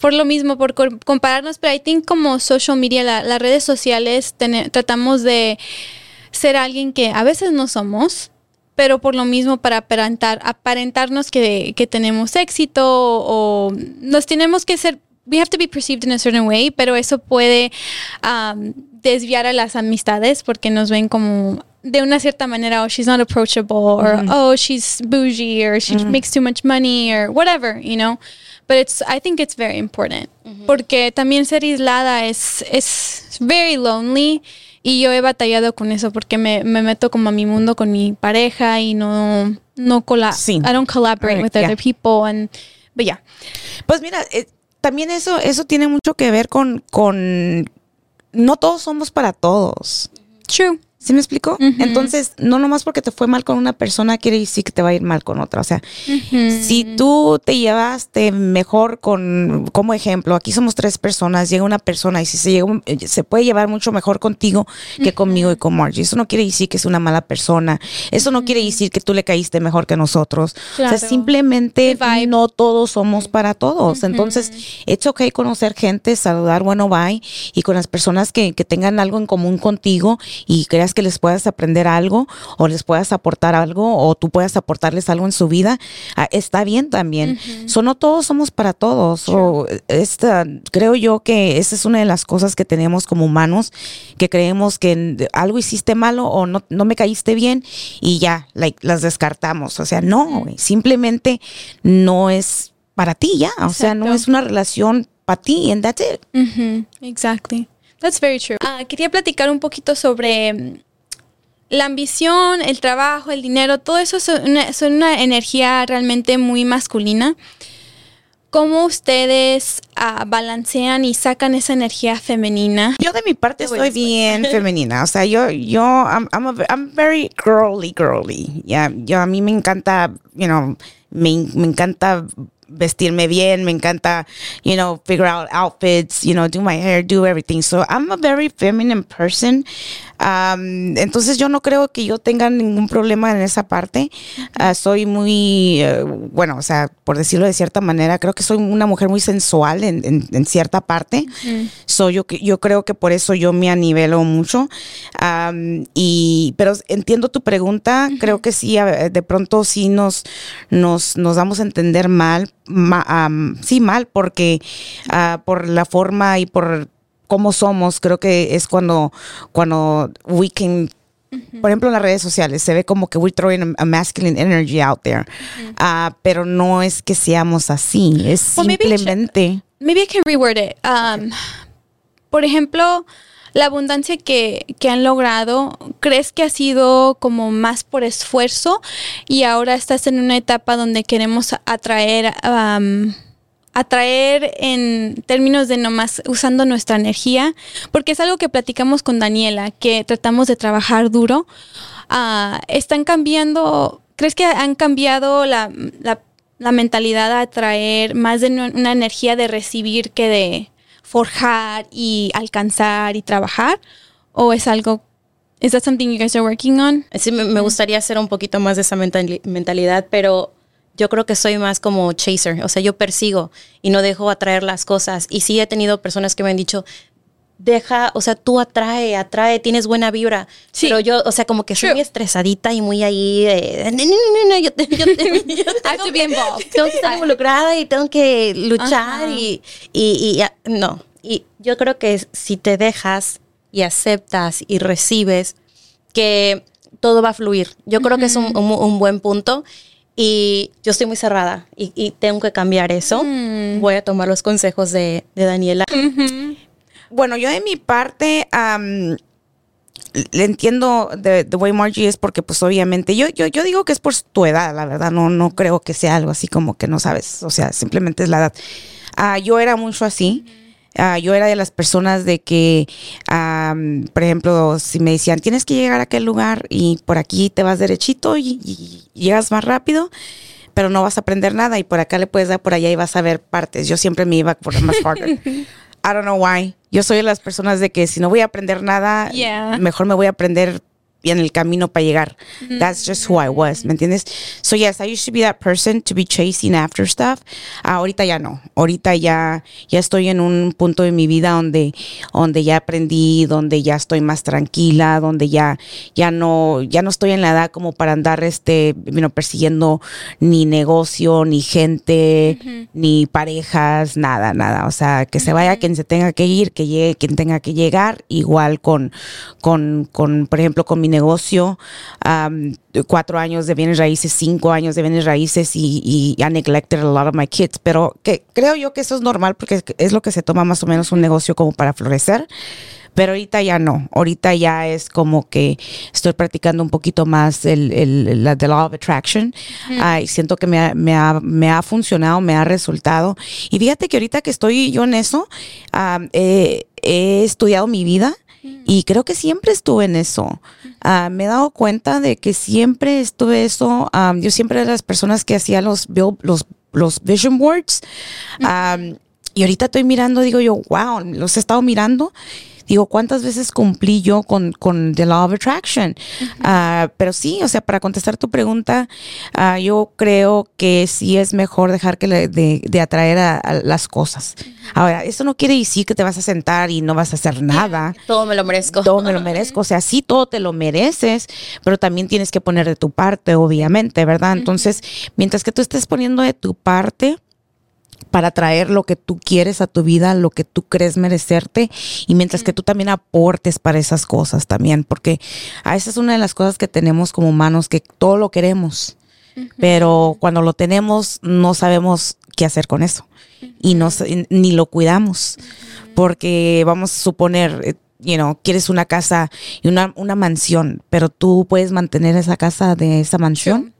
por lo mismo, por compararnos, pero I think como social media, las redes sociales, tratamos de ser alguien que a veces no somos, pero por lo mismo para aparentar, aparentarnos que, que tenemos éxito o, nos tenemos que ser, we have to be perceived in a certain way, pero eso puede um, desviar a las amistades porque nos ven como de una cierta manera, oh, she's not approachable, or oh, she's bougie, or she makes too much money, or whatever, you know. But it's, I think it's very important. Porque también ser aislada es, es very lonely. Y yo he batallado con eso porque me, me meto como a mi mundo con mi pareja y no, no cola sí. I don't collaborate with other people. And, but yeah.
Pues mira, eh, también eso, eso tiene mucho que ver con, con, no todos somos para todos.
True.
¿Sí me explico? Entonces, no nomás porque te fue mal con una persona quiere decir que te va a ir mal con otra. O sea, si tú te llevaste mejor con, como ejemplo, aquí somos tres personas, llega una persona y si se, llega, eh, se puede llevar mucho mejor contigo que conmigo y con Margie. Eso no quiere decir que es una mala persona. Eso no quiere decir que tú le caíste mejor que nosotros. O sea, simplemente no todos somos para todos. Entonces, es ok conocer gente, saludar, bueno, bye. Y con las personas que, que tengan algo en común contigo y creas que les puedas aprender algo o les puedas aportar algo o tú puedas aportarles algo en su vida, ah, está bien también. So, no todos somos para todos. O esta, creo yo que esa es una de las cosas que tenemos como humanos, que creemos que algo hiciste malo o no, no me caíste bien y ya, like, las descartamos. O sea, no, simplemente no es para ti ya. O sea, no es una relación para ti and that's it.
Exactly. That's very true. Ah, quería platicar un poquito sobre mm, la ambición, el trabajo, el dinero, todo eso son una, son una energía realmente muy masculina. ¿Cómo ustedes ah, balancean y sacan esa energía femenina?
Yo de mi parte soy bien femenina, o sea, yo, yo, I'm, I'm, a- I'm very girly, girly. Ya, yo a mí me encanta, you know, me, me encanta vestirme bien, me encanta, you know, figure out outfits, you know, do my hair, do everything. So I'm a very feminine person. Um, entonces yo no creo que yo tenga ningún problema en esa parte. Ah, soy muy, eh, bueno, o sea, por decirlo de cierta manera, creo que soy una mujer muy sensual en, en- en cierta parte. So, yo, que- yo creo que por eso yo me anivelo mucho. Am, y, pero entiendo tu pregunta. Creo que sí, de pronto sí nos, nos, nos damos a entender mal. Ma- sí, mal, porque ah, por la forma y por cómo somos, creo que es cuando, cuando we can por ejemplo, en las redes sociales se ve como que we're throwing a, masculine energy out there, Ah, pero no es que seamos así, es
Well, maybe it should-
simplemente.
Maybe I can reword it. Um, por ejemplo, la abundancia que, que han logrado, ¿crees que ha sido como más por esfuerzo y ahora estás en una etapa donde queremos atraer, um, atraer en términos de nomás usando nuestra energía? Porque es algo que platicamos con Daniela, que tratamos de trabajar duro. Ah, ¿Están cambiando? ¿Crees que han cambiado la, la la mentalidad a atraer más de una una energía de recibir que de forjar y alcanzar y trabajar? ¿O es algo, is that something you guys are working on?
Sí, me, gustaría hacer un poquito más de esa mentali- mentalidad, pero yo creo que soy más como chaser, o sea, yo persigo y no dejo atraer las cosas. Y sí he tenido personas que me han dicho, deja, o sea, tú atrae, atrae, tienes buena vibra.
Sí.
Pero yo, o sea, como que soy
True.
muy estresadita y muy ahí, de, no, no, no, no, yo, te- yo te- yo
have
tengo que-
involved.
Tengo que estar involucrada y tengo que luchar y, y, y ah, no. Y yo creo que si te dejas y aceptas y recibes, que todo va a fluir. Yo creo que es un, un- un buen punto y yo estoy muy cerrada y, y tengo que cambiar eso. Voy a tomar los consejos de, de Daniela.
Bueno, yo de mi parte am, le entiendo de, de way Margie es porque pues obviamente yo, yo, yo digo que es por tu edad, la verdad, no, no creo que sea algo así como que no sabes, o sea, simplemente es la edad. Ah, yo era mucho así. Ah, yo era de las personas de que, am, por ejemplo, si me decían, tienes que llegar a aquel lugar y por aquí te vas derechito y, y- y llegas más rápido, pero no vas a aprender nada y por acá le puedes dar por allá y vas a ver partes. Yo siempre me iba por más harder. I don't know why. Yo soy de las personas de que si no voy a aprender nada,
Yeah.
mejor me voy a aprender en el camino para llegar. That's just who I was, ¿me entiendes? So yes, I used to be that person to be chasing after stuff. Ah, ahorita ya no. Ahorita ya ya estoy en un punto de mi vida donde donde ya aprendí, donde ya estoy más tranquila, donde ya ya no ya no estoy en la edad como para andar este, you know, persiguiendo ni negocio, ni gente, ni parejas, nada, nada. O sea, que se vaya quien se tenga que ir, que llegue quien tenga que llegar, igual con con con por ejemplo con mi negocio, um, cuatro años de bienes raíces, cinco años de bienes raíces y, y I neglected a lot of my kids. Pero que creo yo que eso es normal porque es lo que se toma más o menos un negocio como para florecer. Pero ahorita ya no. Ahorita ya es como que estoy practicando un poquito más el, el, la the law of attraction. Ah, y siento que me ha, me, ha, me ha funcionado, me ha resultado. Y fíjate que ahorita que estoy yo en eso, eh, he estudiado mi vida. Y creo que siempre estuve en eso. Ah, me he dado cuenta de que siempre estuve eso. Ah, yo siempre era de las personas que hacía los, los, los vision boards. Y ahorita estoy mirando, digo yo, wow, los he estado mirando. Digo, ¿cuántas veces cumplí yo con, con The Law of Attraction? Ah, pero sí, o sea, para contestar tu pregunta, ah, yo creo que sí es mejor dejar que le- de, de atraer a, a las cosas. Ahora, eso no quiere decir que te vas a sentar y no vas a hacer nada.
Todo me lo merezco.
Todo me lo merezco. O sea, sí, todo te lo mereces, pero también tienes que poner de tu parte, obviamente, ¿verdad? Entonces, mientras que tú estés poniendo de tu parte para traer lo que tú quieres a tu vida, lo que tú crees merecerte, y mientras que tú también aportes para esas cosas también, porque a esa es una de las cosas que tenemos como humanos, que todo lo queremos, pero cuando lo tenemos no sabemos qué hacer con eso y no ni lo cuidamos porque vamos a suponer eh, you know, quieres una casa y una, una mansión, pero tú puedes mantener esa casa de esa mansión.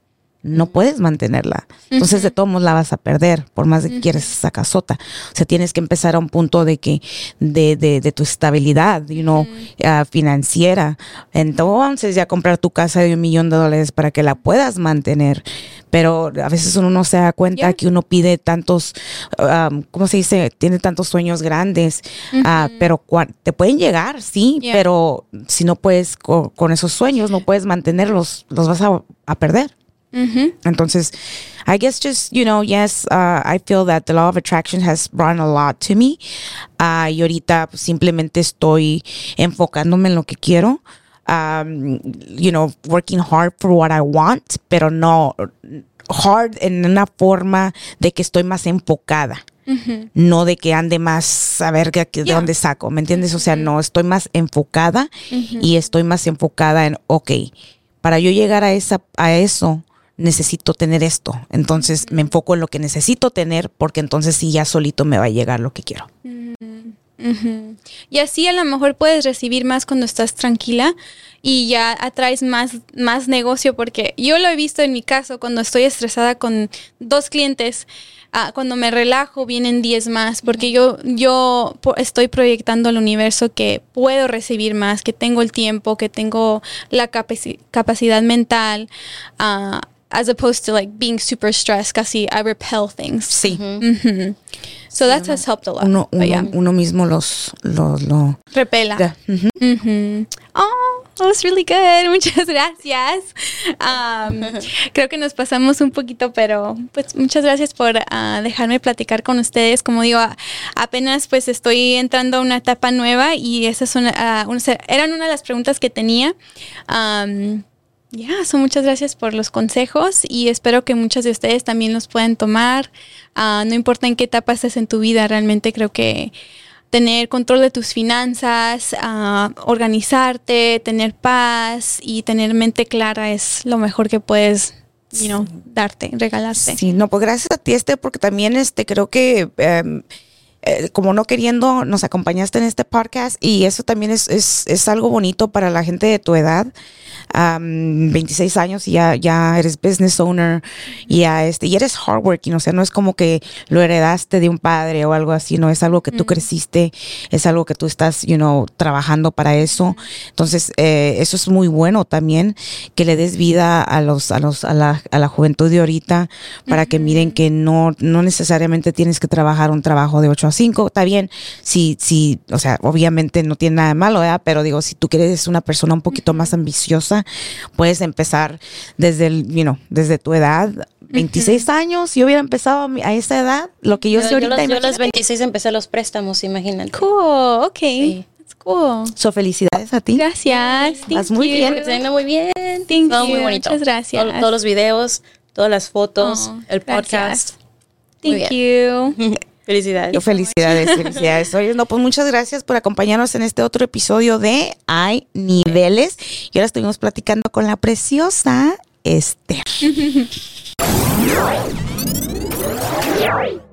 No puedes mantenerla. Entonces, de todos modos la vas a perder, por más de que quieres esa casota. O sea, tienes que empezar a un punto de que, de, de, de tu estabilidad, you know, ah, financiera. Entonces, ya comprar tu casa de un millón de dólares para que la puedas mantener. Pero a veces uno no se da cuenta que uno pide tantos, um, ¿cómo se dice? Tiene tantos sueños grandes, ah, pero te pueden llegar, sí, pero si no puedes co- con esos sueños, no puedes mantenerlos, los vas a, a perder.
Ujú.
Entonces, I guess just, you know, yes, uh, I feel that the law of attraction has brought a lot to me. Uh, y ahorita pues, simplemente estoy enfocándome en lo que quiero. Um, you know, working hard for what I want, pero no hard en una forma de que estoy más enfocada. No de que ande más a ver que- de
Yeah.
dónde saco, ¿me entiendes? O sea, no, estoy más enfocada y estoy más enfocada en, ok, para yo llegar a, esa, a eso, necesito tener esto. Entonces me enfoco en lo que necesito tener porque entonces sí ya solito me va a llegar lo que quiero.
Y así a lo mejor puedes recibir más cuando estás tranquila y ya atraes más, más negocio porque yo lo he visto en mi caso cuando estoy estresada con dos clientes. ah, cuando me relajo vienen 10 más porque yo, yo estoy proyectando al universo que puedo recibir más, que tengo el tiempo, que tengo la capaci- capacidad mental, ah, as opposed to like being super stressed, casi I repel things.
Sí.
Mhm. So that has helped a lot.
Uno,
but
uno,
yeah.
uno mismo los, los, lo-
Repela.
ujú.
Ujú. Oh, that was really good. Muchas gracias. Um, creo que nos pasamos un poquito, pero pues muchas gracias por ah, dejarme platicar con ustedes. Como digo, a- apenas pues estoy entrando a una etapa nueva y esas son, ah, eran una de las preguntas que tenía. Um, ya, so muchas gracias por los consejos y espero que muchas de ustedes también los puedan tomar. Ah, no importa en qué etapa estés en tu vida, realmente creo que tener control de tus finanzas, ah, organizarte, tener paz y tener mente clara es lo mejor que puedes, you know, darte, regalarte.
Sí, no, pues gracias a ti, este, porque también este creo que em, eh, como no queriendo, nos acompañaste en este podcast y eso también es, es, es algo bonito para la gente de tu edad. Am, 26 años y ya, ya eres business owner y, ya, este, y eres hardworking, o sea, no es como que lo heredaste de un padre o algo así, no es algo que tú creciste, es algo que tú estás, you know, trabajando para eso. Entonces, eh, eso es muy bueno también, que le des vida a los, a los, a la, a la juventud de ahorita para que miren que no, no necesariamente tienes que trabajar un trabajo de 8 a 5. Está bien, si, si, o sea, obviamente no tiene nada de malo, ¿verdad? Pero digo, si tú quieres una persona un poquito más ambiciosa, puedes empezar desde el, you know, desde tu edad. 26 años, si yo hubiera empezado a mi- a esa edad, lo que yo,
Yo,
sé
yo
ahorita.
los, yo a los
imagínate.
26 empecé los préstamos, imagínate.
Cool, ok.
Sí.
That's cool.
So, felicidades a ti.
Gracias. Thank
muy
you.
bien.
Está yendo muy bien.
Thank
Todo muy
you.
bonito.
Muchas gracias.
Todo- todos los videos, todas las fotos,
Oh,
el
gracias.
podcast. Muy
Thank you.
Felicidades.
Yo felicidades, felicidades. Oye, no, pues muchas gracias por acompañarnos en este otro episodio de Hay Niveles. Y ahora estuvimos platicando con la preciosa Esther.